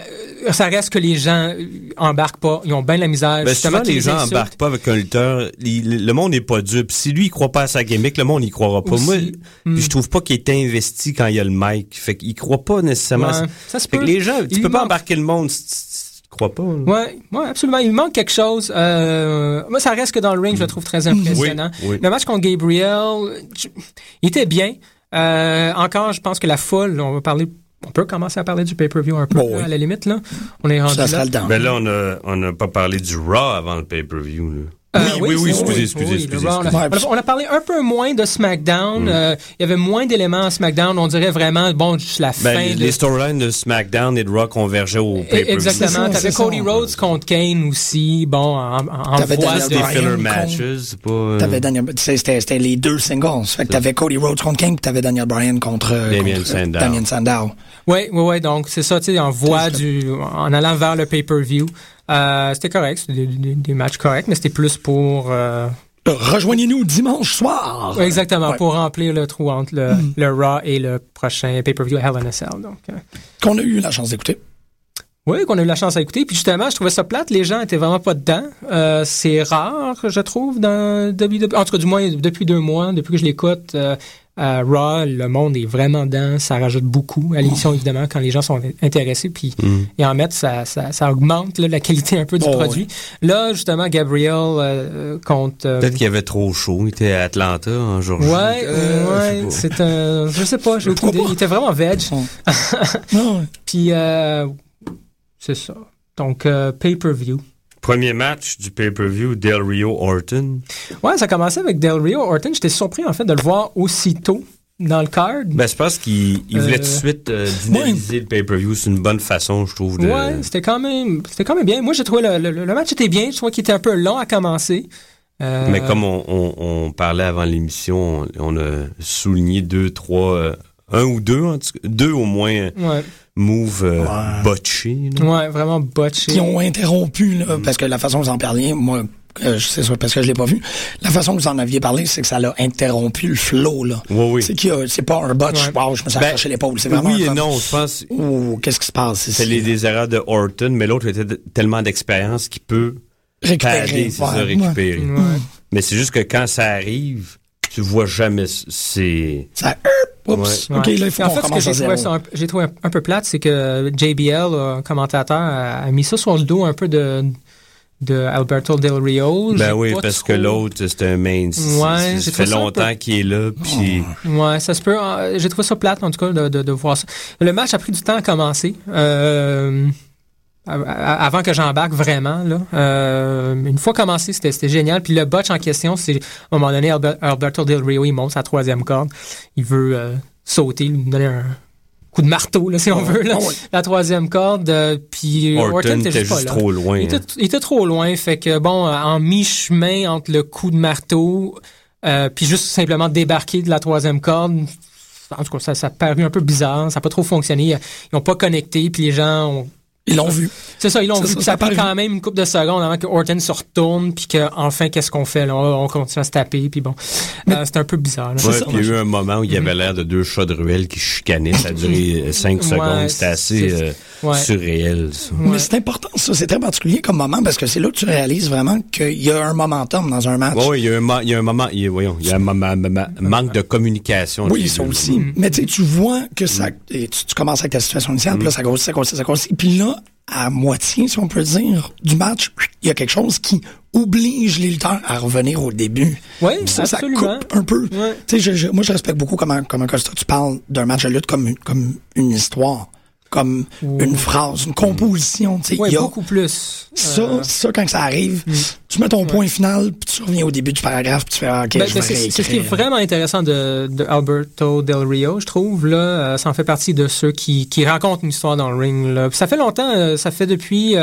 ça reste que les gens embarquent pas, ils ont bien de la misère. Ben, justement, souvent, les gens insultent. embarquent pas avec un lutteur. Il- le monde n'est pas dur. Puis si lui, il croit pas à sa gimmick, le monde, il croira pas. Aussi. Moi, Hmm. je trouve pas qu'il est investi quand il y a le mic. Fait qu'il croit pas nécessairement. à Ouais, ça se Fait que peut. les gens, tu Il peux pas manque- embarquer le monde. Si- si- crois pas. hein? Ouais, ouais, absolument. Il manque quelque chose. Euh, moi, ça reste que dans le ring, je le trouve très impressionnant. Oui, oui. Le match contre Gabriel, je- il était bien. Euh, encore, je pense que la foule, on va parler, on peut commencer à parler du pay-per-view un peu, là, à la limite, là. On est rendu là. Ben là, on a, on a pas parlé du Raw avant le pay-per-view. là. Euh, oui, oui, oui, excusez, excusez, on, a, excusez. on a- on a parlé un peu moins de SmackDown. Mm. Euh, il y avait moins d'éléments à SmackDown. On dirait vraiment, bon, juste la Ben, fin. les, de- les storylines de SmackDown et de Raw convergeaient au pay-per-view. Exactement. T'avais Cody Rhodes contre Kane aussi. Bon, en, voie de... Bryan filler contre- matches, c'est pas... T'avais Daniel, c'était, c'était les deux singles. Fait que t'avais Cody Rhodes contre puis t'avais Daniel Bryan contre, euh, Damien contre, Sandow. Damien Sandow. Oui, oui, oui. Donc, c'est ça, tu sais, en voie du, en allant vers le pay-per-view. Euh, c'était correct. C'était des, des- des matchs corrects, mais c'était plus pour, euh, Rejoignez-nous dimanche soir. ouais, exactement, Ouais. pour remplir le trou entre le, le Raw et le prochain pay-per-view Hell in a Cell. Donc, euh, Qu'on a eu la chance d'écouter. Oui, qu'on a eu la chance à écouter. Puis justement, je trouvais ça plate. Les gens étaient vraiment pas dedans. Euh, c'est rare, je trouve, dans WWE. En tout cas, du moins, depuis deux mois, depuis que je l'écoute, euh, à Raw, le monde est vraiment dedans. Ça rajoute beaucoup à l'émission, évidemment, quand les gens sont intéressés. Puis Mm. et en mettre, ça, ça, ça augmente là, la qualité un peu du Oh, produit. Là, justement, Gabriel euh, contre... euh, Peut-être qu'il y avait trop chaud. Il était à Atlanta, en Georgie. Ouais, Euh, ouais, je sais pas. c'est un, je sais pas, j'ai aucune idée. Il était vraiment veg. Puis, euh, c'est ça. Donc, euh, pay-per-view. Premier match du pay-per-view, Del Rio Orton. Ouais, ça a commencé avec Del Rio Orton. J'étais surpris, en fait, de le voir aussitôt dans le card. Ben, je pense qu'il il voulait Euh, tout de suite euh, dynamiser le pay-per-view. C'est une bonne façon, je trouve. De... Ouais, c'était quand même, c'était quand même bien. Moi, j'ai trouvé le, le, le match était bien. Je trouvais qu'il était un peu long à commencer. Euh, Mais comme on, on- on parlait avant l'émission, on, on a souligné deux, trois, euh, un ou deux, en tout cas, deux au moins Ouais. moves euh, botchés. là. Ouais, vraiment botché. Qui ont interrompu, là, parce que la façon que vous en parliez, moi, euh, c'est ça, parce que je l'ai pas vu. La façon que vous en aviez parlé, c'est que ça l'a interrompu le flow, là. Oui, oui. C'est qu'il y a- c'est pas un botch, wow, je me suis Ben, accroché l'épaule. C'est vraiment oui et comme- non, je pense. Ouh, qu'est-ce qui se passe ici? C'est les, des erreurs de Orton, mais l'autre était tellement d'expérience qu'il peut Récupérer, pader, c'est ouais, ça, ouais. récupérer. Ouais. Mais c'est juste que quand ça arrive, tu vois jamais c'est. Ça, oups, Ouais. ok, là, il faut en fait, ce que j'ai trouvé, un, j'ai trouvé un, un peu plate, c'est que JBL, euh, commentateur, a, a mis ça sur le dos un peu de, de Alberto Del Rio. Ben oui, parce trop- que l'autre, c'est un main. Ouais, ça j'ai fait un longtemps peu- qu'il est là, puis. Ouais, ça se peut. J'ai trouvé ça plate, en tout cas, de, de, de voir ça. Le match a pris du temps à commencer. Euh, avant que j'embarque vraiment, là. Euh, une fois commencé, c'était génial. Puis le botch en question, c'est à un moment donné, Alber- Alberto Del Rio, il monte sa troisième corde. Il veut euh, sauter, lui donner un coup de marteau, là, si on veut, là. Ah la troisième corde. euh, puis Orton Orton était était juste, pas juste là. trop loin, Il était, hein. il était trop loin. Fait que, bon, euh, en mi-chemin entre le coup de marteau, euh, puis juste simplement débarquer de la troisième corde, en tout cas, ça, ça a paru un peu bizarre. Ça n'a pas trop fonctionné. Ils n'ont pas connecté, puis les gens ont. Ils l'ont vu. C'est ça, ils l'ont C'est vu. ça, ça ça a pris quand même une couple de secondes avant que Orton se retourne, puis que enfin qu'est-ce qu'on fait là? On on continue à se taper, puis bon, Euh, c'était un peu bizarre. là. Ouais, puis il y a eu un moment où il y avait l'air de deux chats de ruelle qui chicanaient. Ça a duré euh, cinq Ouais, secondes. C'était assez c'est- euh, ouais. surréel, ça. Mais c'est important, ça. C'est très particulier comme moment parce que c'est là que tu réalises vraiment qu'il y a un momentum dans un match. Ouais, ouais, il y a un, il y a un moment, il y a, voyons, il y a un ma- manque de communication. Oui, ça aussi. Mais tu sais, tu vois que ça. et Tu, tu commences avec ta situation initiale, puis là, ça grossit, ça grossit, ça grossit. Puis là, à moitié, si on peut dire, du match, il y a quelque chose qui oblige les lutteurs à revenir au début. Oui, ça, ça coupe un peu. Je- je- moi, je respecte beaucoup comment, comment Costa, tu parles d'un match de lutte comme, comme une histoire, comme une phrase, une composition. Ouais, Il y a- beaucoup plus. Ça, Euh, ça, quand ça arrive, tu mets ton point final, puis tu reviens au début du paragraphe, puis tu fais, ah, OK, Ben, je ben, c'est ce qui est vraiment intéressant de, de Alberto Del Rio, je trouve. Là, euh, ça en fait partie de ceux qui, qui racontent une histoire dans le ring. Là. Ça fait longtemps, euh, ça fait depuis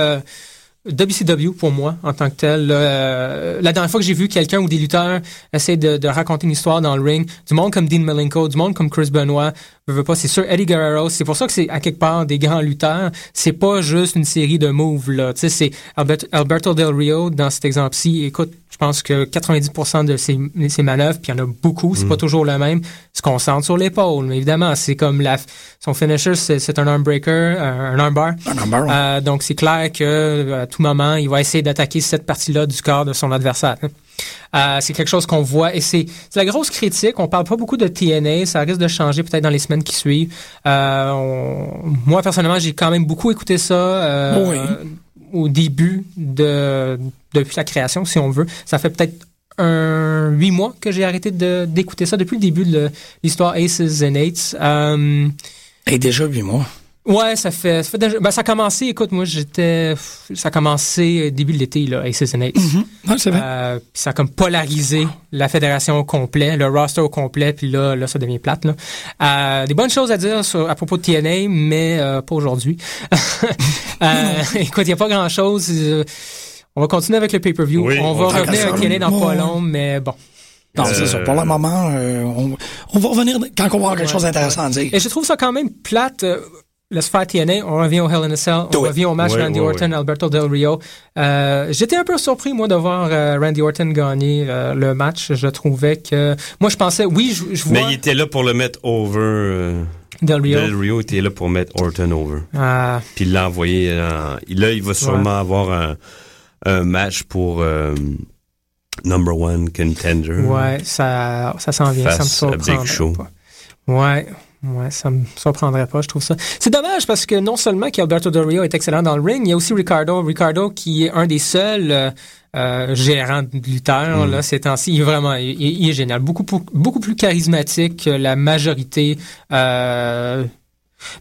WCW pour moi en tant que tel. Euh, la dernière fois que j'ai vu quelqu'un ou des lutteurs essayer de, de raconter une histoire dans le ring, du monde comme Dean Malenko, du monde comme Chris Benoit, je veux pas, c'est sûr Eddie Guerrero. C'est pour ça que c'est à quelque part des grands lutteurs. C'est pas juste une série de moves là. Tu sais, c'est Albert- Alberto Del Rio dans cet exemple-ci. Écoute, je pense que 90% de ses, ses manœuvres, puis il y en a beaucoup, c'est Mm. pas toujours le même, se concentre sur l'épaule. Mais évidemment, c'est comme la, son finisher, c'est un armbreaker, un, un armbar. Un armbar, ouais. Euh, donc c'est clair que euh, à tout moment, il va essayer d'attaquer cette partie-là du corps de son adversaire. Euh, c'est quelque chose qu'on voit et c'est la grosse critique. On parle pas beaucoup de TNA, ça risque de changer peut-être dans les semaines qui suivent. Euh, on- moi personnellement, j'ai quand même beaucoup écouté ça. euh, Oui. au début de depuis la création, si on veut. Ça fait peut-être un huit mois que j'ai arrêté de- d'écouter ça depuis le début de l'histoire Aces and Eights. Et déjà huit mois. Ouais, ça fait, ça fait déjà- ben, ça a commencé, écoute, moi, j'étais, ça a commencé début de l'été, là, Aces and Eights. Ouais, c'est vrai. Euh, puis ça a comme polarisé la fédération au complet, le roster au complet, puis là, là, ça devient plate, là. Euh, des bonnes choses à dire sur, à propos de TNA, mais euh, pas aujourd'hui. euh, écoute, il n'y a pas grand-chose. euh, on va continuer avec le pay-per-view. Oui, on on va revenir ça, TNA dans bon. pas long, mais bon. Non, c'est ça. Pour le moment, euh, on, on va revenir quand on va avoir quelque Ouais, chose d'intéressant à dire. Et je trouve ça quand même plate. Laisse faire TNA, on revient au Hell in a Cell, on revient au match Randy Orton, Alberto Del Rio. Euh, J'étais un peu surpris, moi, de voir euh, Randy Orton gagner euh, le match. Je trouvais que... Moi, je pensais, oui, je, je vois... Mais il était là pour le mettre over. Del Rio. Del Rio était là pour mettre Orton over. Ah. Puis il l'a envoyé. là, il va sûrement avoir un, un match pour number one contender. Ouais, ça, ça s'en vient, ça me à Big Show. Ouais, ouais, ça me surprendrait pas, je trouve ça. C'est dommage parce que non seulement qu'Alberto Del Rio est excellent dans le ring, il y a aussi Ricardo. Ricardo qui est un des seuls euh, euh, gérants de lutteurs, Mm. là, ces temps-ci. Il est vraiment, il, est génial. Beaucoup, plus- beaucoup plus charismatique que la majorité, euh,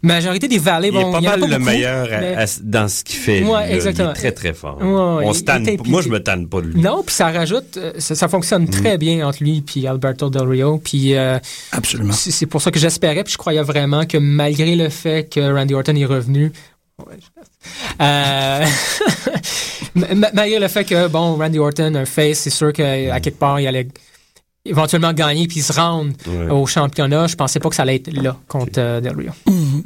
majorité des Valley. Il est bon, pas il y en a mal le beaucoup, meilleur mais- à- dans ce qu'il fait. lui, Ouais, là. Il est très, très fort. Ouais, ouais, On il se tanne est pas- Moi, je me tanne pas de lui. Non, puis ça rajoute, euh, ça, ça fonctionne très bien entre lui et Alberto Del Rio. Puis euh, absolument. C'est c'est pour ça que j'espérais, puis je croyais vraiment que malgré le fait que Randy Orton est revenu, euh, ma- malgré le fait que bon Randy Orton un face, c'est sûr qu'à quelque part il allait éventuellement gagner puis se rendre Ouais. au championnat. Je pensais pas que ça allait être là contre euh, Del Rio. Mhm.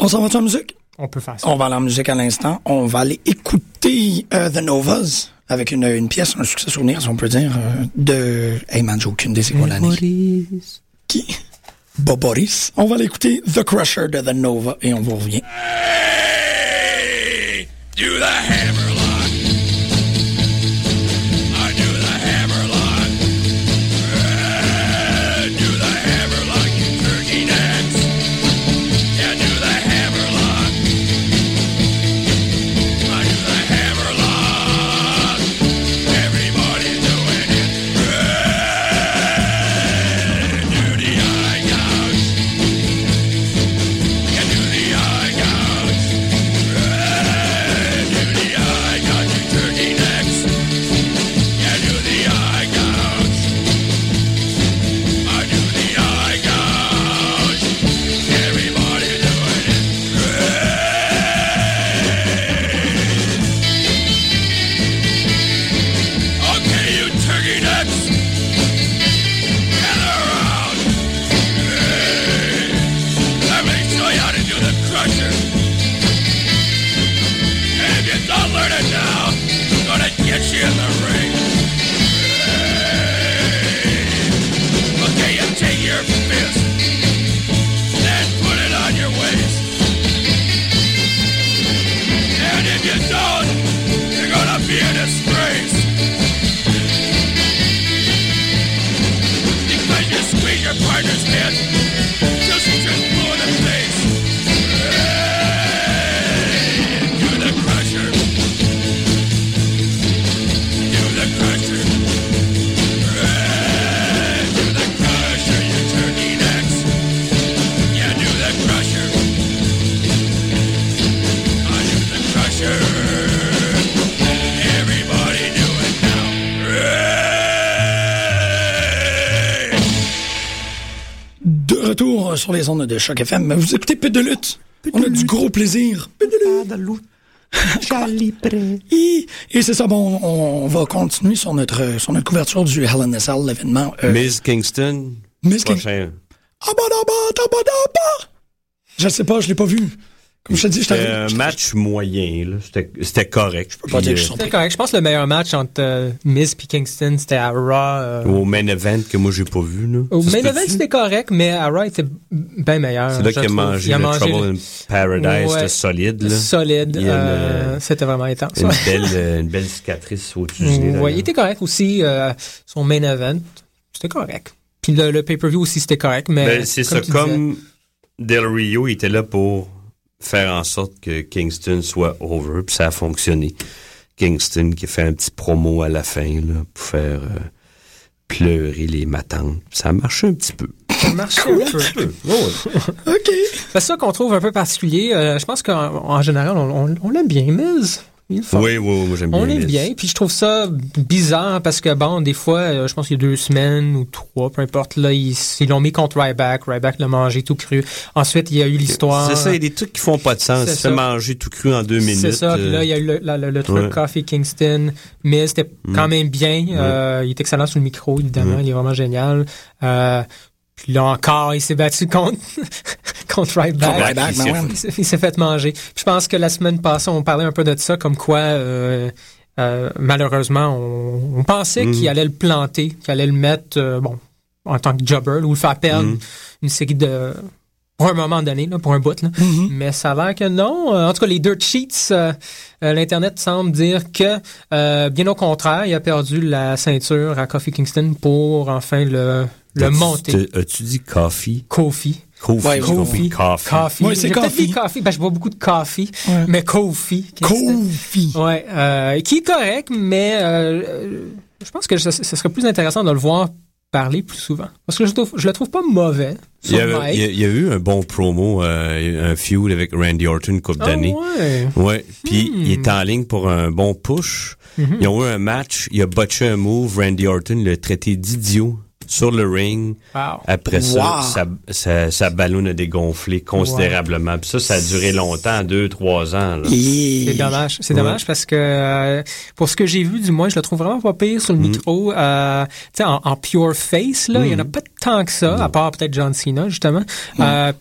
On s'en va en musique? On peut faire ça. On va aller en musique à l'instant. On va aller écouter euh, The Novas avec une, une pièce, un succès souvenir, si on peut dire, euh, de... Hey man, j'ai aucune idée c'est quoi l'année. Qui? Bob Boris. On va aller écouter The Crusher de The Nova et on vous revient. Do the hammerlock. Sur les ondes de Choc FM. Vous écoutez Pit de lutte. On a du gros plaisir. Pit de lutte. Et, et c'est ça, bon, on, va continuer sur notre, sur notre couverture du Hell in a Cell, l'événement. euh, Miss Kingston. Miss King- prochain. Abadaba, tabadaba. Je sais pas, je l'ai pas vu. Comme je te dis, je C'était un match moyen. là. C'était c'était correct. Je peux pas dire que je suis C'était correct. Je pense que le meilleur match entre euh, Miz et Kingston, c'était à Raw. euh, Au main event que moi j'ai pas vu. Là. Au Ça main event, c'était correct, mais à Raw, il était bien meilleur. C'est là qu'il a mangé Il a le mangé Trouble le- in Paradise, Ouais. c'était solide. Là. Solide. Euh, c'était vraiment intense. Une belle, euh, une belle cicatrice au-dessus. Ouais, il était correct aussi. euh, son main event, c'était correct. Puis le, le pay-per-view aussi, c'était correct, mais. Ben, c'est ça, comme Del Rio il était là pour faire en sorte que Kingston soit over, puis ça a fonctionné. Kingston qui fait un petit promo à la fin là, pour faire euh, pleurer les matantes. Ça a marché un petit peu. Ça marche un peu. OK. C'est ça qu'on trouve un peu particulier. Euh, je pense qu'en en général, on, on- on l'aime bien, Miz. Il est fort. Oui, oui, oui, j'aime bien. On l'aime Miz. bien, puis je trouve ça bizarre parce que bon, des fois, euh, je pense qu'il y a deux semaines ou trois, peu importe, là, ils l'ont mis contre Ryback, Ryback l'a mangé tout cru. Ensuite, il y a eu l'histoire. C'est ça, il y a des trucs qui font pas de sens. C'est manger tout cru en deux minutes. C'est ça, puis là, il y a eu le, la- le- le truc ouais. Coffee Kingston, mais c'était quand Mm. même bien. Euh, il est excellent sur le micro, évidemment, Mm. il est vraiment génial. Euh, puis là encore, il s'est battu contre, contre Ryback, il ben il s'est- fait manger. Puis je pense que la semaine passée, on parlait un peu de ça, comme quoi, euh, euh, malheureusement, on, on pensait Mm. qu'il allait le planter, qu'il allait le mettre, euh, bon, en tant que jobber, ou le faire perdre Mm. une série de... Pour un moment donné, là, pour un bout. Là. Mm-hmm. Mais ça a l'air que non. Euh, En tout cas, les dirt sheets, euh, euh, l'Internet semble dire que, euh, bien au contraire, il a perdu la ceinture à Kofi Kingston pour enfin le, le t'as- As-tu dit coffee? Ouais, j'ai compris. Kofi. Coffee. Ouais, c'est dit Kofi. Ben, je bois beaucoup de coffee, Ouais. mais Kofi. Kingston. Kofi. Ouais, euh, qui est correct, mais euh, euh, je pense que ce, ce serait plus intéressant de le voir parler plus souvent. Parce que je, trouve, je le trouve pas mauvais. Il y, a, mic. il y a- il y a eu un bon promo, euh, un feud avec Randy Orton une couple d'années. ouais. Ouais. Puis Hmm. il est en ligne pour un bon push. Mhm. Ils ont eu un match. Il a botché un move. Randy Orton l'a traité d'idiot sur le ring. Wow. Après ça, Wow. sa, sa, sa ballonne a dégonflé considérablement. Puis ça, ça a duré longtemps, deux, trois ans. là. C'est dommage. C'est Ouais. dommage parce que euh, pour ce que j'ai vu, du moins, je le trouve vraiment pas pire sur le Mm. micro. Euh, tu sais, en, en pure face, là, il y en a Mm. pas tant que ça, à part peut-être John Cena, justement. Euh,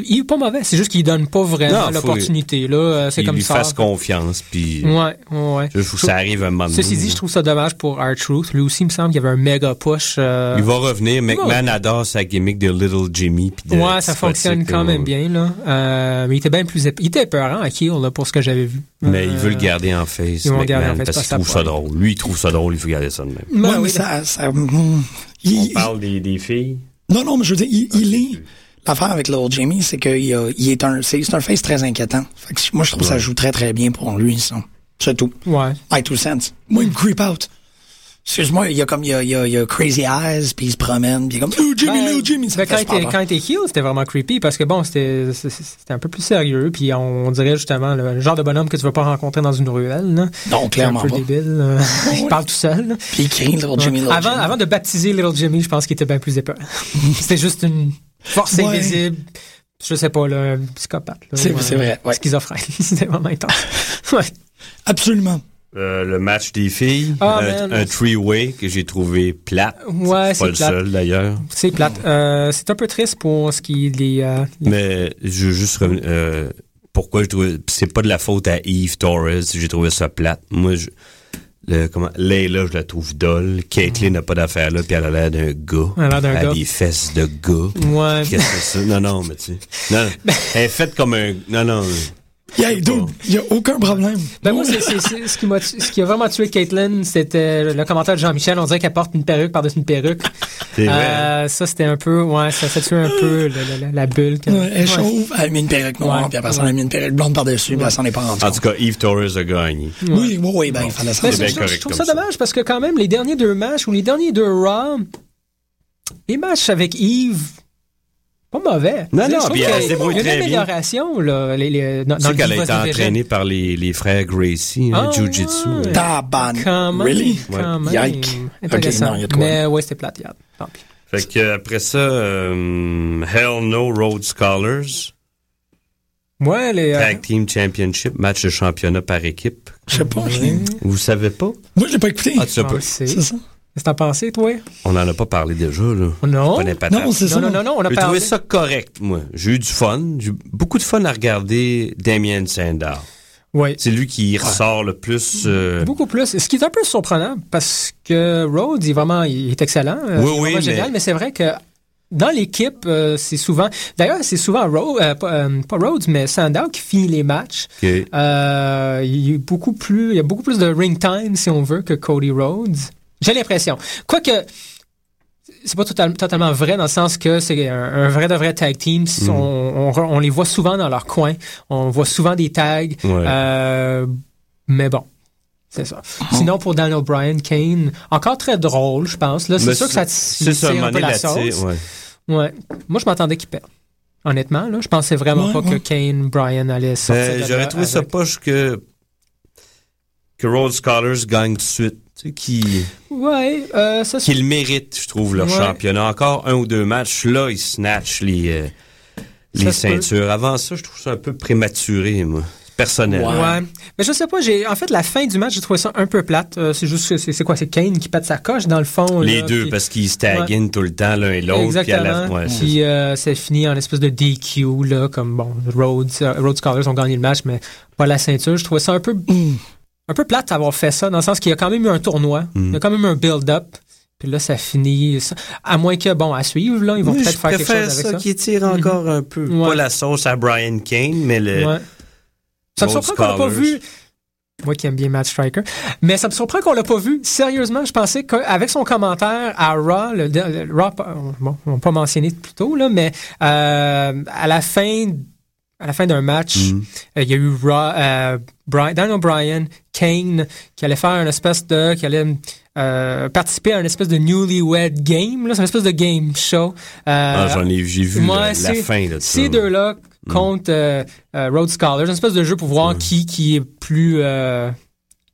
puis il est pas mauvais. C'est juste qu'il donne pas vraiment l'opportunité. Là, Euh, c'est comme lui ça. fasse confiance. Puis Ouais, ouais, ouais. je trouve que ça arrive un moment donné. Ceci dit, je trouve ça dommage pour R-Truth. Lui aussi, il me semble qu'il y avait un méga push. euh, Il va revenir. McMahon Ouais. adore sa gimmick de Little Jimmy. puis de Ouais, ça fonctionne quand même bien, là. Euh, mais il était bien plus Il était épeurant à Kill, là, pour ce que j'avais vu. Mais il veut le Euh, garder en face, ils vont le garder en face, parce qu'il trouve ça drôle. Lui, il trouve ça drôle, il faut garder ça de même. Ben Ouais, mais oui, ça, ça, mm, il- On parle des, des filles? Non, non, mais je veux dire, il, il est. L'affaire avec Little Jamie, c'est qu'il il est un, c'est un face très inquiétant. Fait que moi, je trouve que ça joue très, très bien pour lui, ça. C'est tout. Ouais. My two cents. Moi, il me creep out. Excuse-moi, il y a comme, il y a, il y a, il y a crazy eyes, puis il se promène, puis il est comme, oh, Jimmy, Ben, Little Jimmy, ça ben, quand, super il était, peur. quand il était heel, c'était vraiment creepy parce que bon, c'était un peu plus sérieux. Puis on, dirait justement le genre de bonhomme que tu veux pas rencontrer dans une ruelle. Là. Non, clairement un peu pas. débile. euh, il parle tout seul. Puis il crie Little Jimmy, Little avant, Jimmy. avant de baptiser Little Jimmy, je pense qu'il était bien plus épais. c'était juste une force Ouais. invisible. Je sais pas, là, un psychopathe. là. C'est- c'est vrai, ouais. Schizophrène. c'était vraiment intense. ouais. Absolument. Euh, le match des filles, Ah, euh, man. un three-way que j'ai trouvé plat. Ouais, c'est c'est pas le plate. seul d'ailleurs. C'est plate. Euh, c'est un peu triste pour ce qui est les, euh, les- Mais je veux juste revenir. euh, pourquoi je trouvais. C'est pas de la faute à Eve Torres, j'ai trouvé ça plate. Moi, je. Le, comment, Layla, je la trouve dolle. Caitlyn n'a pas d'affaire là, puis elle a l'air d'un gars. Elle a l'air d'un Elle gars. a des fesses de gars. Ouais. Qu'est-ce que c'est ça? Non, non, mais tu sais. Non, elle est faite comme un. Non, non. Yeah, dude, il y a aucun problème. Ben moi, c'est, c'est, c'est- ce, qui m'a, tu- ce qui a vraiment tué Caitlyn, c'était le commentaire de Jean-Michel. On dirait qu'elle porte une perruque par-dessus une perruque. C'est vrai. Euh, ça, c'était un peu... Ouais, ça, ça tuait un peu le- le- la, la bulle. Ouais, elle Ouais. chauve, elle a mis une perruque noire, Ouais. puis après ça, elle a mis une perruque blonde par-dessus, puis elle s'en est pas rendue En tout cas, Eve Torres a gagné. Oui, oui, oui, ben, il fallait s'en Mais C'est je, bien je- trouve ça dommage parce que quand même, les derniers deux matchs ou les derniers deux Raw, les matchs avec Yves, pas mauvais. Non, non, puis elle se débrouille Il y a très une bien. amélioration, là, les, les, dans, Tu dans sais le qu'elle a été entraînée par les, les frères Gracie, hein, Ah, Jiu-Jitsu. ouais. même, Really? Ouais. Yike. Intéressant. Ok, non, il y a de quoi. Mais ouais, c'était plate, Yann. Tant pis. Fait que après ça, euh, Hell No Road Scholars, Ouais, les... euh, Tag Team Championship, match de championnat par équipe. Je sais pas. Vous savez pas? Moi, je l'ai pas écouté. Ah, tu sais pas? le sait. C'est ça. Qu'est-ce que t'en pensais, toi? On en a pas parlé déjà, là. Non? Non, c'est ça. Non, non, non, on a J'ai parlé. trouvé ça correct, moi. J'ai eu du fun. J'ai eu beaucoup de fun à regarder Damien Sandow. Ouais. C'est lui qui ressort le plus. euh, Beaucoup plus. Ce qui est un peu surprenant, parce que Rhodes, il est vraiment, il est excellent. euh, Oui, il est oui, vraiment mais- génial, mais c'est vrai que dans l'équipe, euh, c'est souvent, d'ailleurs, c'est souvent Ro- euh, pas, euh, pas Rhodes, mais Sandow qui finit les matchs. ok. Euh, il y a beaucoup plus, il y a beaucoup plus de ring time, si on veut, que Cody Rhodes. J'ai l'impression. Quoique, c'est pas total- totalement vrai dans le sens que c'est un, un vrai de vrai tag team. Mm. On, on, re- on les voit souvent dans leur coin. On voit souvent des tags. Ouais. Euh, mais bon. C'est ça. Sinon, pour Daniel Bryan, Kane, encore très drôle, je pense. Là, c'est sûr que ça tire un peu la sauce. ouais. Ouais. Moi, je m'attendais qu'il perde. Honnêtement, là, je pensais vraiment Ouais, pas ouais. que Kane, Bryan allait sortir. Euh, J'aurais trouvé ça poche que, que Rhodes Scholars gagne tout de suite. Qui, Ouais, euh, ça qui le mérite, je trouve, leur Ouais. championnat. Encore un ou deux matchs, là, ils snatchent les, euh, les peut. ceintures. Avant ça, je trouve ça un peu prématuré, moi. Personnel. Ouais. Mais je sais pas, j'ai en fait la fin du match, j'ai trouvé ça un peu plate. Euh, c'est juste que c'est c'est quoi, c'est Kane qui pète sa coche dans le fond. Les là, deux, puis- parce qu'ils Ouais. tout le temps l'un et l'autre. puis à Exactement. la- ouais, c'est puis euh, c'est fini en espèce de DQ là, comme bon, Rhodes, euh, Rhodes Scholars ont gagné le match, mais pas la ceinture. Je trouvais ça un peu un peu plate d'avoir fait ça, dans le sens qu'il y a quand même eu un tournoi, Mm. il y a quand même eu un build-up. Puis là, ça finit. ça- À moins que, bon, à suivre, là, ils vont Oui, peut-être faire quelque chose avec ça ça. qui tire encore un peu. Ouais. Pas la sauce à Brian Kane, mais le. Ouais. Ça me surprend qu'on l'a pas vu. Moi qui aime bien Matt Striker. Mais ça me surprend qu'on l'a pas vu. Sérieusement, je pensais qu'avec son commentaire à Raw, le, le- Raw, bon, on pas mentionné plus tôt, là, mais euh, à la fin à la fin d'un match, Mm. euh, il y a eu Raw, euh, Brian, Daniel Bryan, Kane, qui allait faire une espèce de, qui allait euh, participer à une espèce de newlywed game, là, c'est une espèce de game show. Ah, j'en ai, j'ai vu Ouais, la, fin de ça. Ces deux-là contre euh, euh, Rhodes Scholars, une espèce de jeu pour voir qui, qui est plus...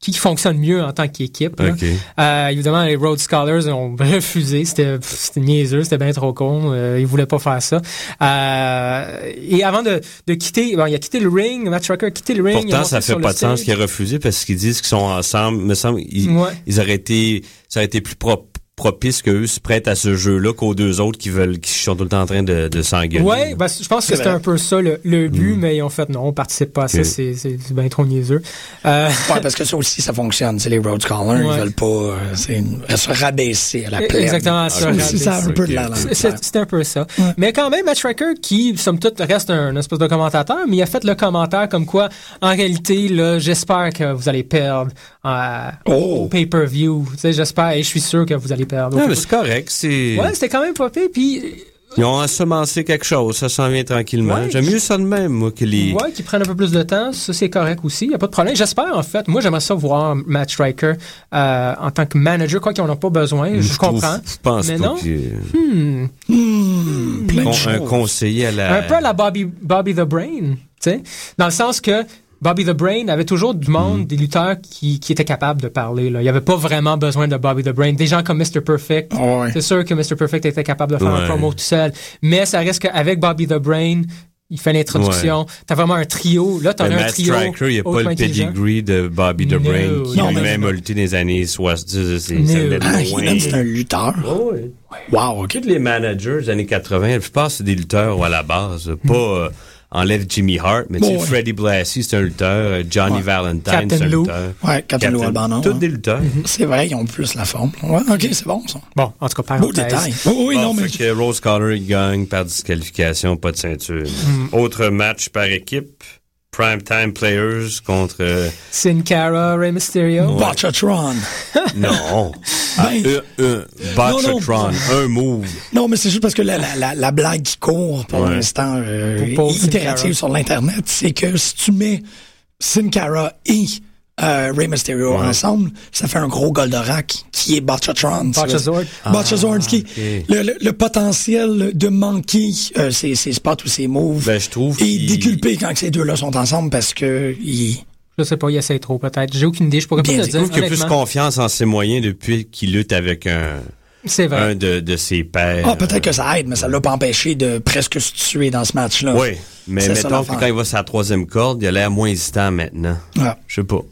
qui fonctionne mieux en tant qu'équipe. là. OK. Euh, évidemment, les Rhodes Scholars ont refusé. C'était niaiseux, c'était bien trop con. Euh, ils voulaient pas faire ça. Euh, et avant de, de quitter, bon, il a quitté le ring, Matt Striker a quitté le ring. il Pourtant, ça fait pas de sens qu'il ait refusé parce qu'ils disent qu'ils sont ensemble. Me semble, ils, Ouais. ils auraient été, ça aurait été plus pro- propice qu'eux se prêtent à ce jeu-là qu'aux deux autres qui veulent, qui sont tout le temps en train de, de s'engueuler. Ouais, ben, je pense que C'est c'était un peu ça le, le but, mais ils ont fait non, on participe pas à ça, Ok. c'est bien trop niaiseux. Euh, Ouais, parce que ça aussi, ça fonctionne. C'est les Rhodes Scholars, Ouais. ils veulent pas euh, c'est une- se rabaisser à la plaie. Exactement, ça. C'est ça, un peu de la C'est- un peu ça. Mais quand même, Matt Striker, qui, somme toute, reste un, espèce de commentateur, mais il a fait le commentaire comme quoi, en réalité, là, j'espère que vous allez perdre euh, Oh. au pay-per-view. Tu sais, j'espère et je suis sûr que vous allez Non, mais c'est correct. C'est, Ouais, c'était quand même pas pire, puis ils ont ensemencé quelque chose. Ça s'en vient tranquillement. Ouais. J'aime mieux ça de même, moi, que les. Ouais, qui prennent un peu plus de temps, ça c'est correct aussi, il n'y a pas de problème. J'espère en fait, moi j'aimerais ça voir Matt Striker euh, en tant que manager, quoi qu'ils n'en ont pas besoin, je, comprends. Je pense mais pas non? que- Hmm. Con- un conseiller à la. Un peu à la Bobby, Bobby the Brain, tu sais, dans le sens que Bobby the Brain avait toujours du monde, des lutteurs qui, qui étaient capables de parler. Là. Il n'y avait pas vraiment besoin de Bobby the Brain. Des gens comme Mr. Perfect, c'est sûr que Mr. Perfect était capable de faire un Ouais. promo tout seul. Mais ça reste qu'avec Bobby the Brain, il fait l'introduction. T'as vraiment un trio. Là, t'en as un Matt trio. Striker, il n'y a pas le pedigree de Bobby the No. Brain qui lui-même a lutté dans les années 60. C'est, No. Ah, un lutteur. Oh, oui. Wow, OK. Tous les managers des années 80, la plupart, c'est des lutteurs à la base. Pas euh, enlève Jimmy Hart, mais tu sais, Bon, ouais. Freddie Blassie, c'est un lutteur. euh, Johnny Ouais. Valentine, c'est un Lou. lutteur. Ouais, Captain Lou Albano, Tous ouais. des lutteurs. C'est vrai, ils ont plus la forme. Ouais, OK, c'est bon, ça. Bon, en tout cas, Beau parenthèse. détail. Oui, oui, Bon, non, mais... fait que Rose Collar, il gagne par disqualification, pas de ceinture. Mm. Autre match par équipe. Primetime Players contre... euh, Sin Cara, Rey Mysterio? Ouais. Botchatron. non. Ah, Ben- un, un, Botchatron, un move. Non, mais c'est juste parce que la, la, la, la blague qui court pour Ouais. l'instant euh, Pour Paul Sin itérative Cara. sur l'Internet, c'est que si tu mets Sin Cara et euh, Rey Mysterio Ouais. ensemble, ça fait un gros Goldorak qui est Botchatron. Botchazord. Botchazord, qui Ah, ok. le, le, le potentiel de manquer euh, ses, ses spots ou ses moves Ben, je trouve est qu'il- déculpé quand ces deux-là sont ensemble parce que ils... Je sais pas, il essaie trop peut-être. J'ai aucune idée, je pourrais Bien pas te dit. dire. Je trouve qu'il a plus confiance en ses moyens depuis qu'il lutte avec un, C'est vrai. un de, de ses pairs. Ah, peut-être que ça aide, mais ça l'a pas empêché de presque se tuer dans ce match-là. Oui, mais ça mettons que quand il va sur la troisième corde, il a l'air moins hésitant maintenant. Ouais. Je sais pas.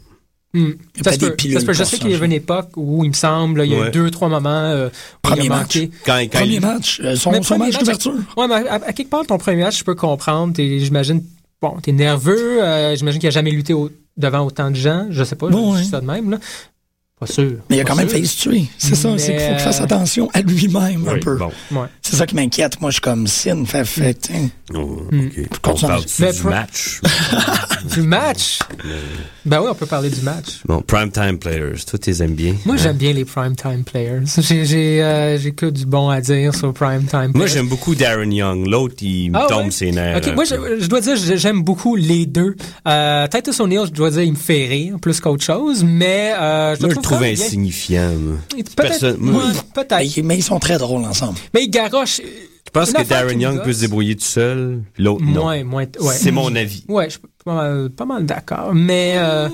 A Ça pas se des peut. pilules Ça se peut. Je sais qu'il y avait une époque où il me semble, il y a Ouais. eu deux, trois moments euh, où Premier il a match. manqué. Quand, quand Premier il- match, euh, son, Mais son premier match d'ouverture. Ouais, mais à, à quelque part, ton premier match, je peux comprendre. T'es- J'imagine, bon, t'es nerveux. euh, J'imagine qu'il a jamais lutté au- devant autant de gens. Je sais pas, Bon, je ouais. dis ça de même. Là. Pas sûr. Mais il a quand même failli se tuer. C'est ça, c'est qu'il faut qu'il fasse Mais, attention à lui-même un peu. bon. Ouais. C'est ça qui m'inquiète. Moi, je suis comme Sin, fait, fait, tiens. Oh, ok. On Continue. parle Mais du match. Du match? Ben oui, on peut parler du match. bon, primetime players, toi, tu les aimes bien? Moi, hein? j'aime bien les primetime players. J'ai j'ai euh, j'ai que du bon à dire sur primetime Moi, players. j'aime beaucoup Darren Young. L'autre, il me Ah, tombe ouais? ses nerfs. Moi, je, je dois dire, j'aime beaucoup les deux. Euh, Titus O'Neill, je dois dire, il me fait rire plus qu'autre chose, mais euh, je Moi, trouve trouve même bien. insignifiant. Peut-être, Personne- moi, ouais, peut-être. Mais, ils sont très drôles ensemble. Mais il garoche. Je pense Une que Darren Young peut se débrouiller tout seul, puis l'autre, non? Moins, moins, ouais. C'est mon avis. Ouais, je suis pas mal, pas mal d'accord. Mais, euh,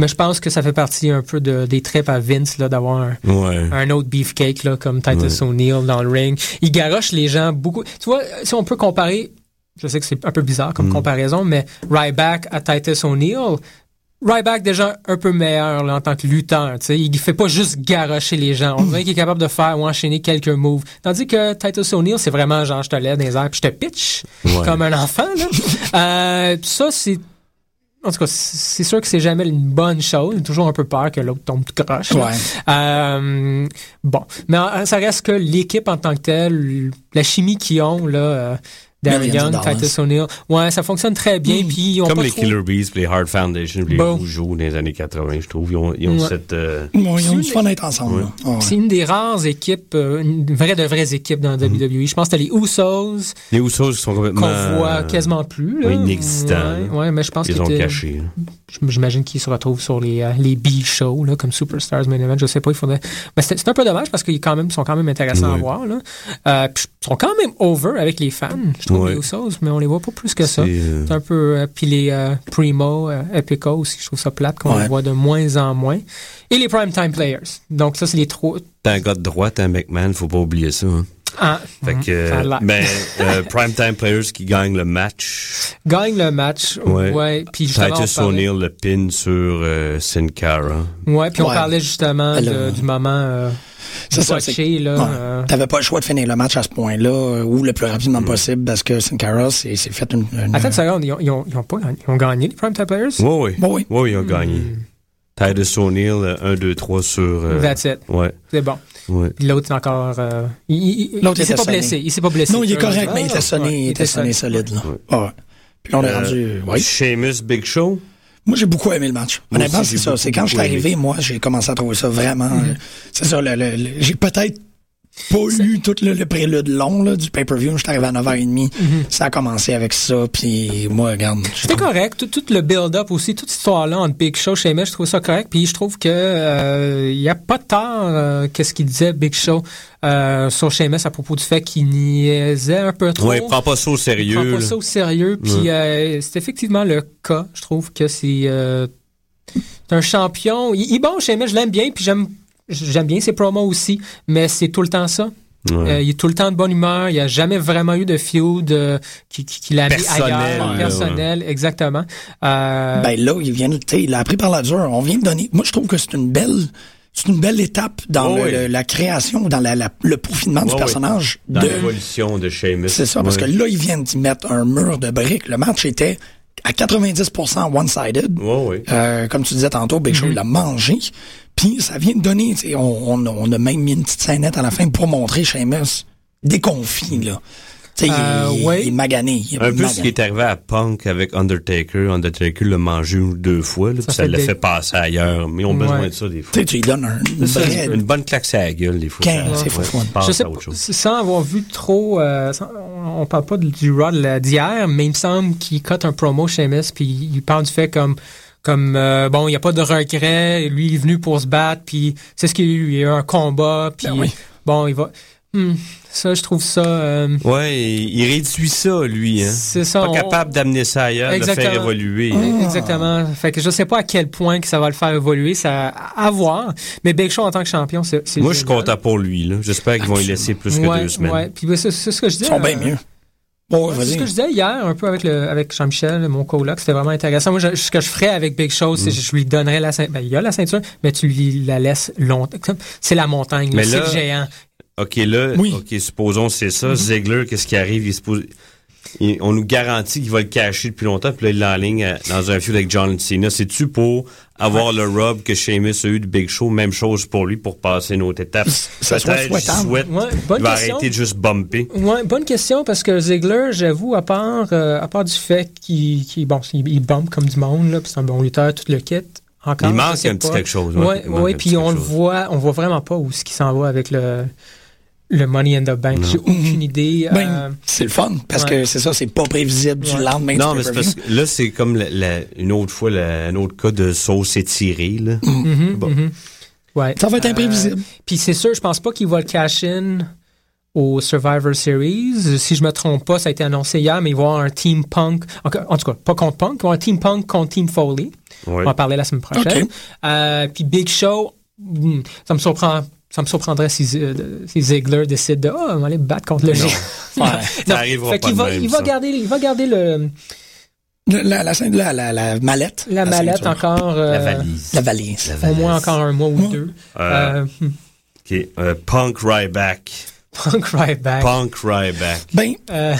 mais je pense que ça fait partie un peu de, des trips à Vince, là, d'avoir un, Ouais. un autre beefcake, là, comme Titus Ouais. O'Neill dans le ring. Il garoche les gens beaucoup. Tu vois, si on peut comparer, je sais que c'est un peu bizarre comme Mm. comparaison, mais Ryback à Titus O'Neill, Ryback déjà un peu meilleur là, en tant que lutteur. Tu sais, il fait pas juste garocher les gens. On dirait qu'il est capable de faire ou enchaîner quelques moves. Tandis que Titus O'Neill, c'est vraiment genre je te lève dans les airs puis je te pitch Ouais. comme un enfant. Là. euh, puis ça, c'est en tout cas, c'est sûr que c'est jamais une bonne chose. J'ai toujours un peu peur que l'autre tombe tout croche. Ouais. Euh, bon, mais euh, ça reste que l'équipe en tant que telle, la chimie qu'ils ont là, euh, Darren Young. Titus O'Neill, ouais, ça fonctionne très bien. Puis ils ont Comme pas les trop- Killer Bees, les Hard Foundation, les Bon. Rougeaux dans les années 80, je trouve. Ils ont, ils ont Ouais. cette... euh, Bon, ils ont du C'est- fun d'être ensemble. Ouais. là. Ah ouais. C'est une des rares équipes, euh, une vraie de vraies équipes dans Mhm. WWE. Je pense que t'as les Usos Les Usos qui sont complètement... qu'on voit quasiment plus. Là. Oui, inexistants, Ouais, là. ouais, mais je pense Ils que ont caché. là. J'imagine qu'ils se retrouvent sur les, euh, les B-shows, là, comme Superstars Main Event. Je sais pas, il faudrait. Mais c'est c'est un peu dommage parce qu'ils quand même, sont quand même intéressants à voir. Là. Euh, puis ils sont quand même over avec les fans, je trouve, Ouais. les Usos, mais on les voit pas plus que ça. C'est, euh, un peu. puis les Primo, Epico aussi, je trouve ça plate qu'on Ouais. les voit de moins en moins. Et les Primetime Players. Donc ça, c'est les trois. T'es un gars de droite, un McMahon, faut pas oublier ça. hein. Ah, Fait que, ben, euh, Primetime Players qui gagnent le match. Gagne le match. Ouais. Ouais. Puis Titus O'Neill le pin sur euh, Sin Cara. Ouais, puis on Ouais. parlait justement de- du moment euh, C'est ça, euh, T'avais pas le choix de finir le match à ce point-là, euh, ou le plus rapidement possible, parce que Sin Cara s'est s'est fait une. une- Attends une seconde, ils ont, ils ont, ils ont pas gagné, ils ont gagné les Primetime Players? Oui, oui. Oui. Oui, ils ont gagné. Titus O'Neill, 1, 2, 3 sur... euh, That's it. Ouais. C'est bon. Ouais. L'autre, encore. euh, il il, il, L'autre il s'est pas sonné. blessé. Il s'est pas blessé. Non, il est correct, Ah, mais il était sonné, ouais, il était sonné solide, là. Ah ouais. Puis on est Euh, rendu. Oui. Sheamus Big Show? Moi, j'ai beaucoup aimé le match. Moi Honnêtement, c'est ça. C'est quand je suis arrivé, moi, j'ai commencé à trouver ça vraiment. euh, C'est ça, le, le- le- j'ai peut-être pas eu tout le, le prélude long là, du pay-per-view. Je suis arrivé à 9h30. Ça a commencé avec ça, puis moi, regarde. je C'était correct. Tout, tout le build-up aussi, toute cette histoire-là entre Big Show chez Sheamus, je trouve ça correct. Puis je trouve que euh, il y a pas de tort euh, qu'est-ce qu'il disait Big Show euh, sur Sheamus à propos du fait qu'il niaisait un peu trop. Ouais, prends pas ça au sérieux. prend pas là. ça au sérieux. Puis Ouais. euh, c'est effectivement le cas. Je trouve que c'est euh, un champion. Il, il est bon chez moi, je l'aime bien. Puis j'aime j'aime bien ses promos aussi. Mais c'est tout le temps ça. Ouais. Euh, il est tout le temps de bonne humeur. Il n'y a jamais vraiment eu de feud euh, qui, qui, qui l'a mis Personnel, ailleurs. Personnel, exactement. Euh, Ben là, il vient il a appris par la dure. On vient de donner. Moi, je trouve que c'est une belle, c'est une belle étape dans Oh le- oui. le- la création, dans la, la- le Ouais, du personnage. Dans de- l'évolution de Sheamus. C'est ça, parce que là, ils viennent d'y mettre un mur de briques. Le match était à 90% one-sided. Euh, comme tu disais tantôt, Big Show, Mm-hmm. il l'a mangé. Puis ça vient de donner, on, on, on a même mis une petite scénette à la fin pour montrer Sheamus déconfit, là. Euh, il, ouais. il est magané. Il est Un peu ce qui est arrivé à Punk avec Undertaker. Undertaker l'a mangé une ou deux fois, là, puis ça fait l'a des- fait passer ailleurs. Mais ils ont besoin Ouais. de ça des fois. Tu sais, tu lui donnes un, une Ça, vraie- une bonne claque sur la gueule, des fois. C'est fou, passe je sais à autre chose. sans avoir vu trop, euh, sans- on parle pas du la- d'hier, mais il me semble qu'il cote un promo chez MS, puis il parle du fait comme, comme euh, bon, il n'y a pas de regret, lui il est venu pour se battre, puis c'est ce qu'il y a eu, il y a eu un combat, puis Ben oui. bon, il va. Hmm, ça, je trouve ça. euh, Ouais, il réduit ça, lui. Hein. C'est ça, Pas on- capable d'amener ça ailleurs, de le faire évoluer. Exactement. Fait que je sais pas à quel point que ça va le faire évoluer, ça à à voir. Mais Big Show en tant que champion, c'est. Moi, je suis content pour lui. là. J'espère qu'ils vont y laisser plus que ouais, deux semaines. Ouais. Puis ben, c'est ce que je disais. Ils sont bien euh, mieux. Bon, Ouais, c'est ce que je disais hier, un peu avec le avec Jean-Michel, mon coloc, c'était vraiment intéressant. Moi, je- ce que je ferais avec Big Show, Mm. c'est que je lui donnerais la ceinture. Ben, il y a la ceinture, mais tu lui la laisses longtemps. C'est la montagne, c'est le géant. OK, là, Oui. OK, supposons c'est ça. Ziegler, qu'est-ce qui arrive? Il, se pose- il- on nous garantit qu'il va le cacher depuis longtemps, puis là, il l'enligne euh, dans un feud avec John Cena. C'est-tu pour avoir le rub que Sheamus a eu du Big Show? Même chose pour lui, pour passer une autre étape. Ça je souhaitable. souhaite Ouais, qu'il bonne va question. arrêter de juste bumper. Ouais, bonne question parce que Ziggler, j'avoue, à part, euh, à part du fait qu'il bon, il, il bump comme du monde, là, puis c'est un bon lutteur, tout le kit. Encore, Il manque un petit quelque chose, ouais. Ouais, Il puis on le voit, on voit vraiment pas où ce qui s'en va avec le, le Money in the Bank. J'ai aucune idée. Ben, euh, c'est le fun, parce ouais. que c'est ça, c'est pas prévisible du lendemain Non, du mais c'est pay-per-view. parce que là, c'est comme la- la- une autre fois, la- un autre cas de sauce étirée. Là. Mhm, Bon. mhm. Ouais. Ça va être Euh, imprévisible. Puis c'est sûr, je pense pas qu'il va le cash in au Survivor Series. Si je me trompe pas, ça a été annoncé hier, mais il va y avoir un Team Punk. En, en tout cas, pas contre Punk, il va y avoir un Team Punk contre Team Foley. Ouais. On va en parler la semaine prochaine. Euh, puis Big Show, hmm, ça me surprend. Ça me surprendrait si, euh, si Ziggler décide de oh, on va aller me battre contre le géant. Ouais. Ça arrivera Fait pas qu'il de va, même, il va garder, il va garder le, La, la, la, la, la- la mallette. la mallette ceinture. encore. euh, La valise. La valise. Au moins encore un mois ou deux. Euh, Euh, hmm, OK. Euh, Punk Ryback. Punk Ryback. Punk Ryback. Ben, Euh,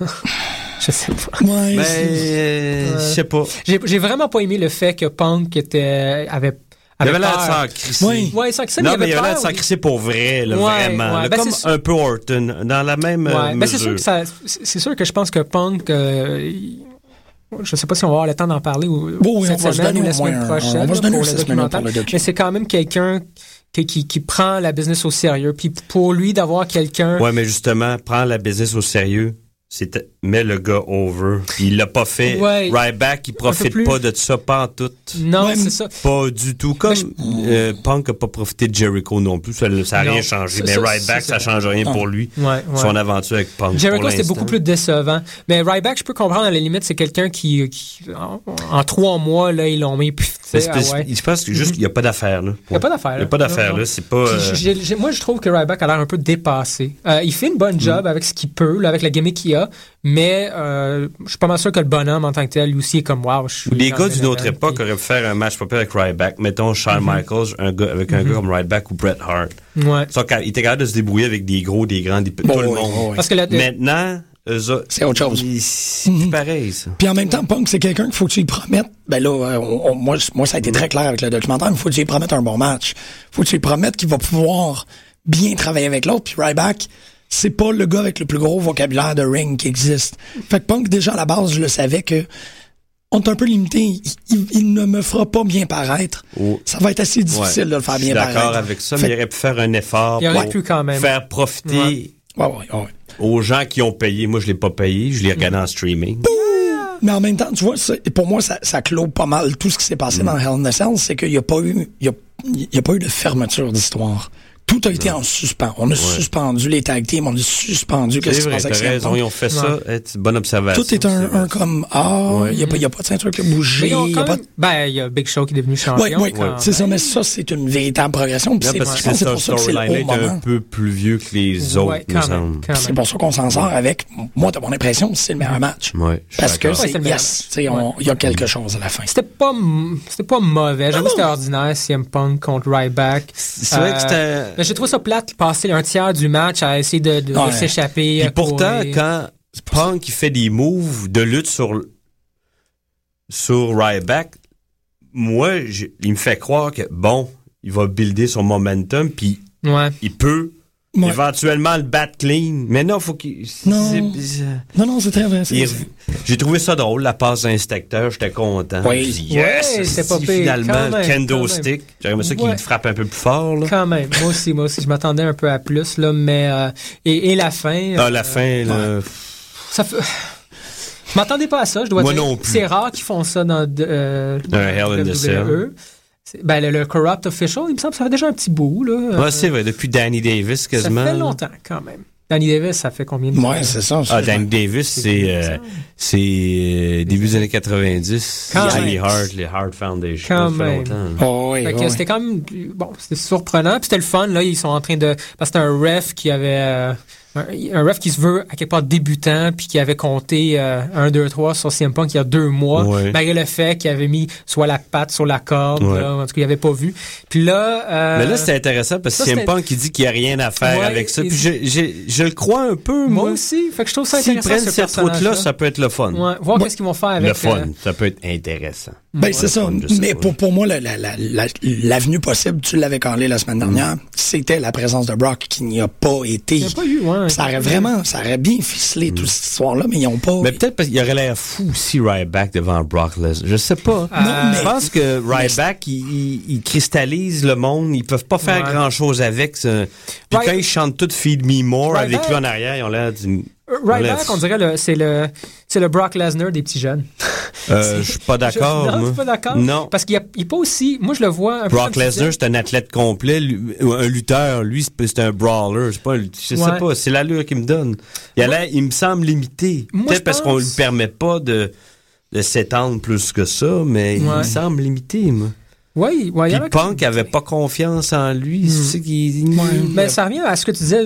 je sais pas. ouais, Ben, euh, je sais pas. J'ai j'ai vraiment pas aimé le fait que Punk était, avait. Il avait avait l'air de s'en crisser. Oui. Ouais, sans que ça, Non, il mais il avait avait l'air de s'en crisser pour vrai, là, Ouais, vraiment. ouais. là, Ben, comme un peu Orton, dans la même euh, ben c'est sûr mesure. que ça, c'est sûr que je pense que Punk, euh, il- je sais pas si on va avoir le temps d'en parler ou, Bon, oui, cette semaine ou la semaine un- prochaine on va là, pour le documentaire. pour le docu. Mais c'est quand même quelqu'un qui, qui, qui prend la business au sérieux. Puis pour lui d'avoir quelqu'un, Ouais, mais justement, prends la business au sérieux. C'est mets le gars over. Puis il l'a pas fait. Ouais. Ryback, il profite plus. pas de ça, pas en tout. non, Ouais, c'est ça. Pas du tout. Comme euh, Punk a pas profité de Jericho non plus. Ça n'a rien changé. Mais ça, Ryback, ça, ça change rien Non. pour lui. Ouais, ouais. Son aventure avec Punk. Jericho, c'était beaucoup plus décevant. Mais Ryback, je peux comprendre à la limite, c'est quelqu'un qui, qui en, en trois mois, là, ils l'ont mis. ah. Je pense que juste qu'il n'y a pas d'affaire. là. Il n'y a pas d'affaire. Il n'y a pas d'affaire, là. C'est pas. Euh, moi, je trouve que Ryback a l'air un peu dépassé. Euh, il fait une Mm. bonne job avec ce qu'il peut, là, avec la gimmick qu'il a, mais euh, je suis pas mal sûr que le bonhomme en tant que tel, lui aussi, est comme wow. Je suis Les gars d'une autre époque puis- auraient pu faire un match pas pire avec Ryback. Mettons Shawn Mhm. Michaels un gars, avec un gars comme Ryback ou Bret Hart. Ouais. Ils sont ca- ils étaient capables de se débrouiller avec des gros, des grands, des petits, Bon, tout le oui, monde. oui. Parce que la- Maintenant, C'est autre chose. c'est plus pareil, ça. Puis en même temps, Punk, c'est quelqu'un qu'il faut que tu lui promettes. Ben là, euh, on- on- moi, moi, ça a été très clair avec le documentaire, il faut que tu lui promettes un bon match. faut que tu lui promettes qu'il va pouvoir bien travailler avec l'autre. Puis Ryback, c'est pas le gars avec le plus gros vocabulaire de ring qui existe. Fait que Punk, déjà à la base, je le savais que on est un peu limité. Il, il- il ne me fera pas bien paraître. Oh. Ça va être assez difficile Ouais. de le faire Je suis bien paraître. d'accord avec ça, Fait mais il aurait pu faire un effort Il aurait pour pu quand même. faire profiter Ouais. Ouais, ouais, ouais. aux gens qui ont payé. Moi, je l'ai pas payé. Je l'ai regardé en streaming. Mais en même temps, tu vois, ça- pour moi, ça, ça clôt pas mal tout ce qui s'est passé dans Hell in a Cell, c'est qu'il n'y a pas eu, il y a, il y a pas eu de fermeture d'histoire. Tout a été en suspens. On a suspendu les tag teams, on a suspendu qu'est-ce qui se t'as avec raison. Ils ont fait ça. Bonne observation. Tout est un, un comme, ah, il n'y a, pas- il y a pas de ceinture qui a bougé. Il y a pas Ben, il y a Big Show qui est devenu champion. Oui, oui, c'est ça, mais ça, c'est une véritable progression. c'est pour ça que c'est un peu plus vieux que les autres, C'est pour ça qu'on s'en sort avec, moi, de mon impression, c'est le meilleur match. Parce que c'est, yes, il y a quelque chose à la fin. C'était pas, pas mauvais. J'avoue que c'était ordinaire, CM Punk contre Ryback. C'est vrai que c'était- Mais j'ai trouvé ça plate de passer un tiers du match à essayer de, de- de Ouais. s'échapper. Puis à pourtant, courir. quand Punk il fait des moves de lutte sur sur Ryback, moi, il me fait croire que bon, il va builder son momentum, puis Ouais. il peut Ouais. éventuellement le battre clean. Mais non, faut qu'il. Non. c'est- Non, non, c'est très vrai. c'est- il- J'ai trouvé ça drôle, la passe d'inspecteur, j'étais content. Oui. Yes, Ouais, c'était pas pire, finalement, même, kendo stick. J'aimerais ça qu'il Ouais. te frappe un peu plus fort. Là. Quand même. Moi aussi, moi aussi. Je m'attendais un peu à plus, là, mais, euh, et, et la fin. Ah, euh, la fin, là, Ça fait. Je m'attendais pas à ça, je dois Moi dire. non plus. C'est rare qu'ils font ça dans euh, Un Hell in WWE. Cell. Ben, le, le Corrupt Official, il me semble que ça fait déjà un petit bout, là. Ouais, c'est vrai, depuis Danny Davis Ça quasiment. fait là. longtemps, quand même. Danny Davis, ça fait combien de temps? Ouais, c'est ça. Ah, Danny Davis, c'est euh, c'est euh, début des années 90. Quand. Hart, les Hart Foundation. Quand ça fait même. longtemps. Oh, Fait oui. c'était quand même bon, c'était surprenant, puis c'était le fun là, ils sont en train de parce que c'était un ref qui avait euh, un, un ref qui se veut à quelque part débutant puis qui avait compté euh, 1, 2, 3 sur CM Punk il y a deux mois, Ouais. malgré le fait qu'il avait mis soit la patte sur la corde, Ouais. là, en tout cas il avait pas vu. Puis là, euh, Mais là, c'était intéressant parce que CM Punk qui dit qu'il n'y a rien à faire Ouais, avec ça. Puis je, je- je le crois un peu, moi moi. aussi, fait que je trouve ça S'ils intéressant. prennent ce cette route-là, ça peut être le fun. Ouais, voir qu'est-ce qu'ils vont faire avec le fun, euh, ça peut être intéressant. Ben, Ouais, c'est ça. fun, Mais pour, pour moi, la- la- la- la- l'avenue possible, tu l'avais calé la semaine dernière, c'était la présence de Brock qui n'y a pas été. Il y a pas eu, ouais. Ça aurait vraiment, ça aurait bien ficelé toute cette histoire-là, mais ils n'ont pas. Mais peut-être parce qu'il aurait l'air fou aussi Ryback devant Brock Lesnar. Je sais pas. Euh, Je pense que Ryback, il, il- il cristallise le monde. Ils peuvent pas faire Ouais. grand-chose avec. ça. Puis quand ils chantent tout Feed Me More Ryback- avec lui en arrière, ils ont l'air d'une... Ryback, on dirait c'est le, c'est le Brock Lesnar des petits jeunes. Euh, je suis pas d'accord, Je- Non, moi. tu pas d'accord? Non. Parce qu'il n'est pas aussi. Moi, je le vois un. Brock. Lesnar, c'est un athlète complet, lui- un lutteur. Lui, c'est un brawler. Pas, je sais Ouais. pas, c'est l'allure qu'il me donne. Il, a l'air- il me semble limité. Je Peut-être parce qu'on pense- lui permet pas de, de s'étendre plus que ça, mais il Ouais. me semble limité, moi. Oui, ouais, Puis a Punk avait pas confiance en lui. C'est ça qui. Mais ça revient à ce que tu disais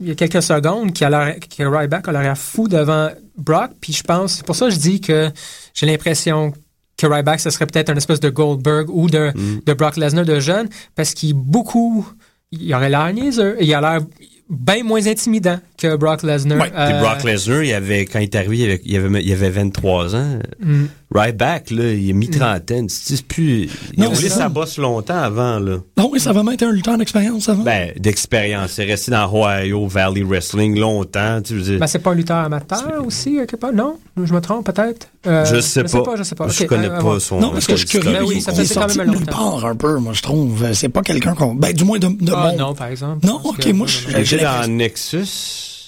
il y a quelques secondes, qui a que Ryback a l'air fou devant Brock. Puis je pense, c'est pour ça que je dis que j'ai l'impression que Ryback, ce serait peut-être un espèce de Goldberg ou de, Mm. de Brock Lesnar de jeune, parce qu'il beaucoup. Il aurait l'air niaiseux. Il a l'air bien moins intimidant que Brock Lesnar. Puis Euh, Brock Lesnar, il avait, quand il est arrivé, il avait, il avait, il avait 23 ans. Mm. Ryback, là, il est mi-trentaine. C'est c'est plus. Il a roulé sa ça. bosse longtemps avant, là. Non, oui, ça va même être un lutteur d'expérience avant. Ben, d'expérience. C'est resté dans Ohio Valley Wrestling longtemps. Tu veux dire. Ben, c'est pas un lutteur amateur aussi, quelque part? Non? Je me trompe peut-être? Euh, Je sais pas. Je sais pas. Je connais euh, pas son- non, parce que je suis curieux. Ben oui, ça fait quand même longtemps. part un peu, moi, je trouve. C'est pas quelqu'un qu'on. Ben, du moins de, de Ah, mon. non, par exemple. Non, ok, moi, je- j'ai dans Nexus,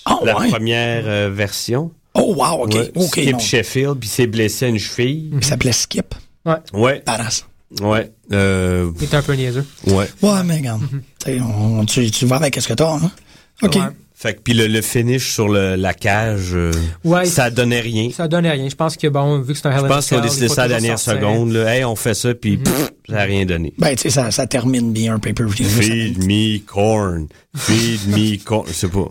Ah, la ouais. première euh, version. Oh, wow, ok. Ouais. Skip non. Sheffield, puis s'est blessé à une cheville. Il s'appelait Skip. Ouais. Ouais. Badass. Ouais. Euh, Il était un peu niaiseux. ouais. Ouais, mais regarde. Tu sais, on- tu, tu vas avec ce que t'as, hein? OK. Ouais. Fait que puis le, le finish sur le, la cage, euh, Ouais, ça donnait rien. Ça donne rien. Je pense que, bon, vu que c'est un Hell Je a pense ont Cell, décidé ça à la dernière sortir. seconde. Là. Hey, on fait ça, puis pff, ça n'a rien donné. Ben, tu sais, ça, ça termine bien un pay-per-view. Feed me corn. Feed me corn. Je sais pas.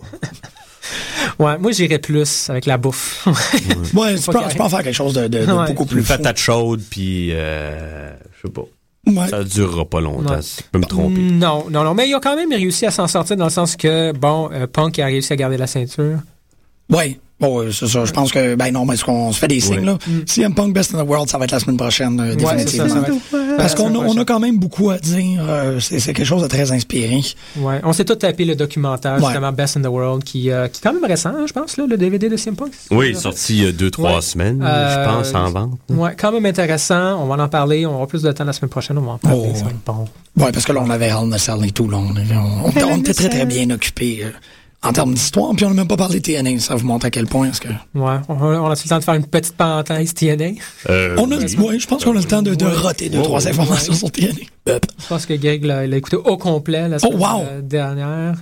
Ouais, moi, j'irais plus avec la bouffe. Ouais, tu Pas peux, carré. tu peux en faire quelque chose de, de- de Ouais. beaucoup Une plus fou. patate chaude, puis euh, je sais pas. Ouais. Ça durera pas longtemps. Ouais. si Je peux me tromper. Non, non, non. Mais il a quand même réussi à s'en sortir dans le sens que, bon, euh, Punk a réussi à garder la ceinture. Ouais. Bon, ouais, c'est ça. Je pense que, ben non, mais est-ce qu'on se fait des signes, là? CM Punk Best in the World, ça va être la semaine prochaine, euh, Mm. Ouais, c'est ça, définitivement. ça Parce qu'on a, on a quand même beaucoup à dire. euh, c'est quelque chose de très inspiré. Ouais. On s'est tout tapé le documentaire, Ouais. justement, Best in the World, qui, euh, qui est quand même récent, hein, je pense, là, le DVD de CM Punk. Oui, il est sorti il y a deux, trois Ouais. semaines, Euh, je pense, en vente. Ouais, quand même intéressant. On va en parler. On aura plus de temps la semaine prochaine. On va en parler. Oh, ça va être bon. Ouais, parce que là, on avait Hell in a Cell et tout. Là, on, on- on- on était très, très bien occupés euh, en termes d'histoire. Puis on n'a même pas parlé de TNA. Ça vous montre à quel point. Est-ce que... Ouais. On, on a-tu le temps de faire une petite parenthèse TNA? Euh, On a, ouais, je pense qu'on a le temps de, de roter deux, Ouais. trois informations sur TNA. Je pense que Greg l'a écouté au complet la semaine Oh, wow! euh, dernière.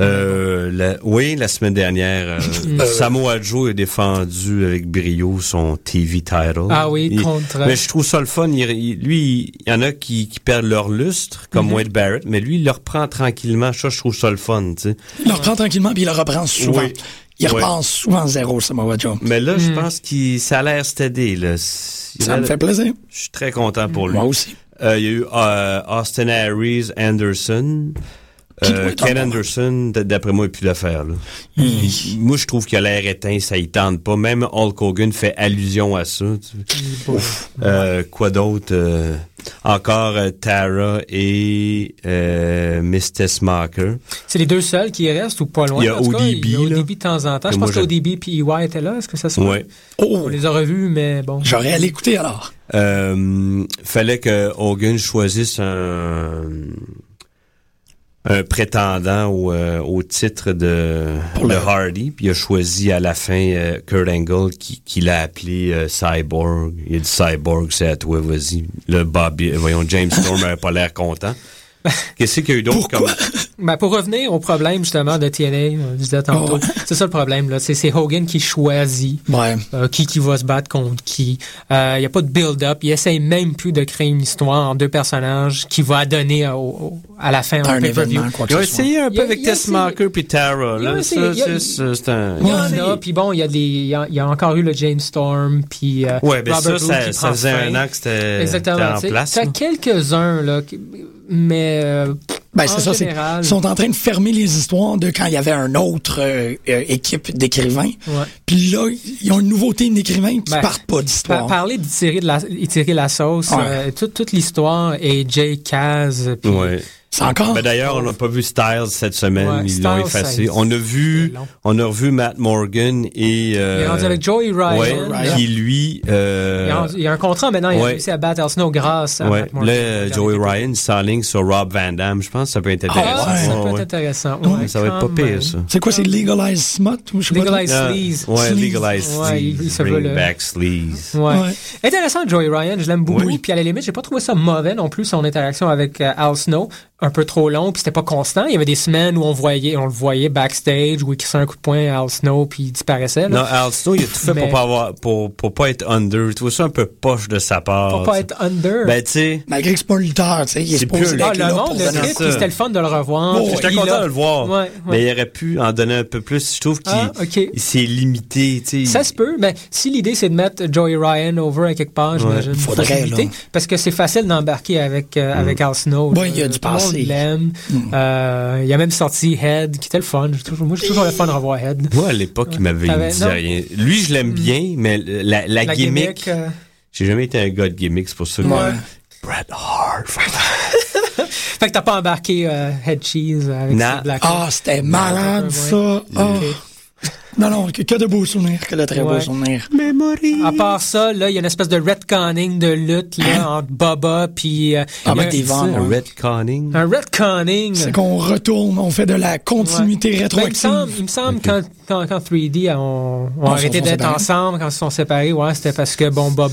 Euh, la- oui, la semaine dernière, euh, Samoa Joe a défendu avec brio son TV title. Ah oui, Il- contre- Mais je trouve ça le fun. Il- il- lui, il y en a qui, qui perdent leur lustre, comme Mhm. Wade Barrett, mais lui, il le reprend tranquillement. Ça, je trouve ça le fun, tu sais. Il le reprend tranquillement, puis il le reprend souvent. Oui. Il Ouais. reprend souvent zéro, Samoa Joe. Mais là, je Mhm. pense qu'il ça a l'air steady. Là. Ça me fait plaisir. Je suis très content pour lui. Moi aussi. Euh, il y a eu euh, Austin Harris Anderson. Euh, Ken en- Anderson, d'après moi, il plus l'affaire. là. Il- Moi, je trouve qu'il a l'air éteint, ça y tente pas. Même Hulk Hogan fait allusion à ça. tu- Euh, quoi d'autre? Euh, encore euh, Tara et euh, Mr. Smoker. C'est les deux seuls qui restent ou pas loin? Il y a ODB, Il y a là. ODB de temps en temps. Que Je pense que j'aime. ODB puis EY étaient là. Est-ce que ça se Ouais. Oh, On les a revus, mais bon. j'aurais à l'écouter alors. Euh, fallait que Hogan choisisse un, un prétendant au, euh, au titre de, Pour le- Hardy, puis il a choisi à la fin euh, Kurt Angle qui, qui l'a appelé euh, Cyborg. Il a dit Cyborg, c'est à toi, vas-y. Le Bobby, voyons, James Storm n'avait pas l'air content. Qu'est-ce qu'il y a eu d'autre comme. Ben, pour revenir au problème justement de TNA, on le disait tantôt, Ouais. c'est ça le problème là. C'est Hogan qui choisit Ouais. euh, qui qui va se battre contre qui. Il y a pas de build-up. Il essaye même plus de créer une histoire en deux personnages qui va donner au- au- à la fin un, Un pay-per-view. événement, quoi que Ils ont ce soit. essayé un Il peu a- avec il a Tess Marker puis Tara. Il a Là, ça, il a- c'est- un. Il y en a, puis bon, il y a des, il y a, il y a encore eu le James Storm, puis euh, Ouais, ben Robert ça, ça, ça faisait fin. un an que c'était Exactement. c'était en place. T'as là. quelques-uns là, mais euh, Ben, en c'est ça, c'est ils sont en train de fermer les histoires de quand il y avait une autre euh, euh, équipe d'écrivains. Ouais. Puis là, ils ont une nouveauté d'écrivains qui Ben, partent pas par- d'histoire. parler d'étirer de la, la sauce, Ouais. euh, toute, toute l'histoire est Jay Kaz, puis Ouais. C'est encore? Ben D'ailleurs, on n'a pas vu Styles cette semaine. Ouais, ils l'ont Styles, effacé. On a vu, on a revu Matt Morgan et. Euh, il est rendu avec Joey Ryan. ouais, Ryan. qui lui. euh, Il, a, il a un contrat maintenant, il a ouais. réussi à battre Al Snow grâce à ouais, Matt Morgan. là, euh, Joey Ryan s'enligne sur Rob Van Damme. Je pense que ça peut être Ah, intéressant. ça peut être intéressant. Ouais, Ouais, ça va être pas pire, ça. C'est quoi, c'est Legalized Smut? ou je sais pas? Ah, Sleaze. ouais, il Sleaze. se veut Bring le- back Sleaze. Ouais. Ouais. Intéressant, Joey Ryan, je l'aime beaucoup. Oui. Puis à la limite, j'ai pas trouvé ça mauvais non plus, son interaction avec euh, Al Snow. Un peu trop long, puis c'était pas constant. Il y avait des semaines où on voyait, on le voyait backstage, où il crissait un coup de poing à Al Snow, puis il disparaissait. Non. Al Snow, il a tout fait Mais- pour pas avoir, pour, pour pas être under. Tu trouves ça un peu poche de sa part. Pour pas être under. Ben, tu sais. Malgré que c'est pas un lutteur, tu sais, il est C'est supposé plus- ah, le là monde, pour le puis c'était le fun de le revoir. Oh, J'étais il content a- de le voir. Ouais, ouais. Mais il aurait pu en donner un peu plus. Je trouve qu'il Ah, ok. il s'est limité. tu sais. Ça se peut, mais si l'idée c'est de mettre Joey Ryan over à quelque part, j'imagine. Faudrait, faut s'limiter, là. Parce que c'est facile d'embarquer avec, euh, Mm. avec Al Snow. Ouais, il y a du Tout l'aime. Euh, il a même sorti Head, qui était le fun. Toujours- Moi, j'ai toujours le fun de revoir Head. Moi, à l'époque, il m'avait non. rien. Lui, je l'aime bien, mais la, la, La gimmick, gimmick, euh, j'ai jamais été un gars de gimmick, c'est pour ça que... Ouais. Bret Hart. Fait que t'as pas embarqué euh, Head Cheese avec Black Ah, c'était malade, ça. Ah. Non, non, que, que de beaux souvenirs, que de très beaux souvenirs. À part ça, là, il y a une espèce de retconning de lutte là, entre Baba puis euh, Ah, il a ben, t'es un- Un ouais. retconning. un retconning. C'est qu'on retourne, on fait de la continuité Ben, il me rétroactive. semble, il me semble quand, quand, quand 3D ont, Ah, arrêté d'être ensemble, quand ils se sont séparés, ouais, c'était parce que bon, Baba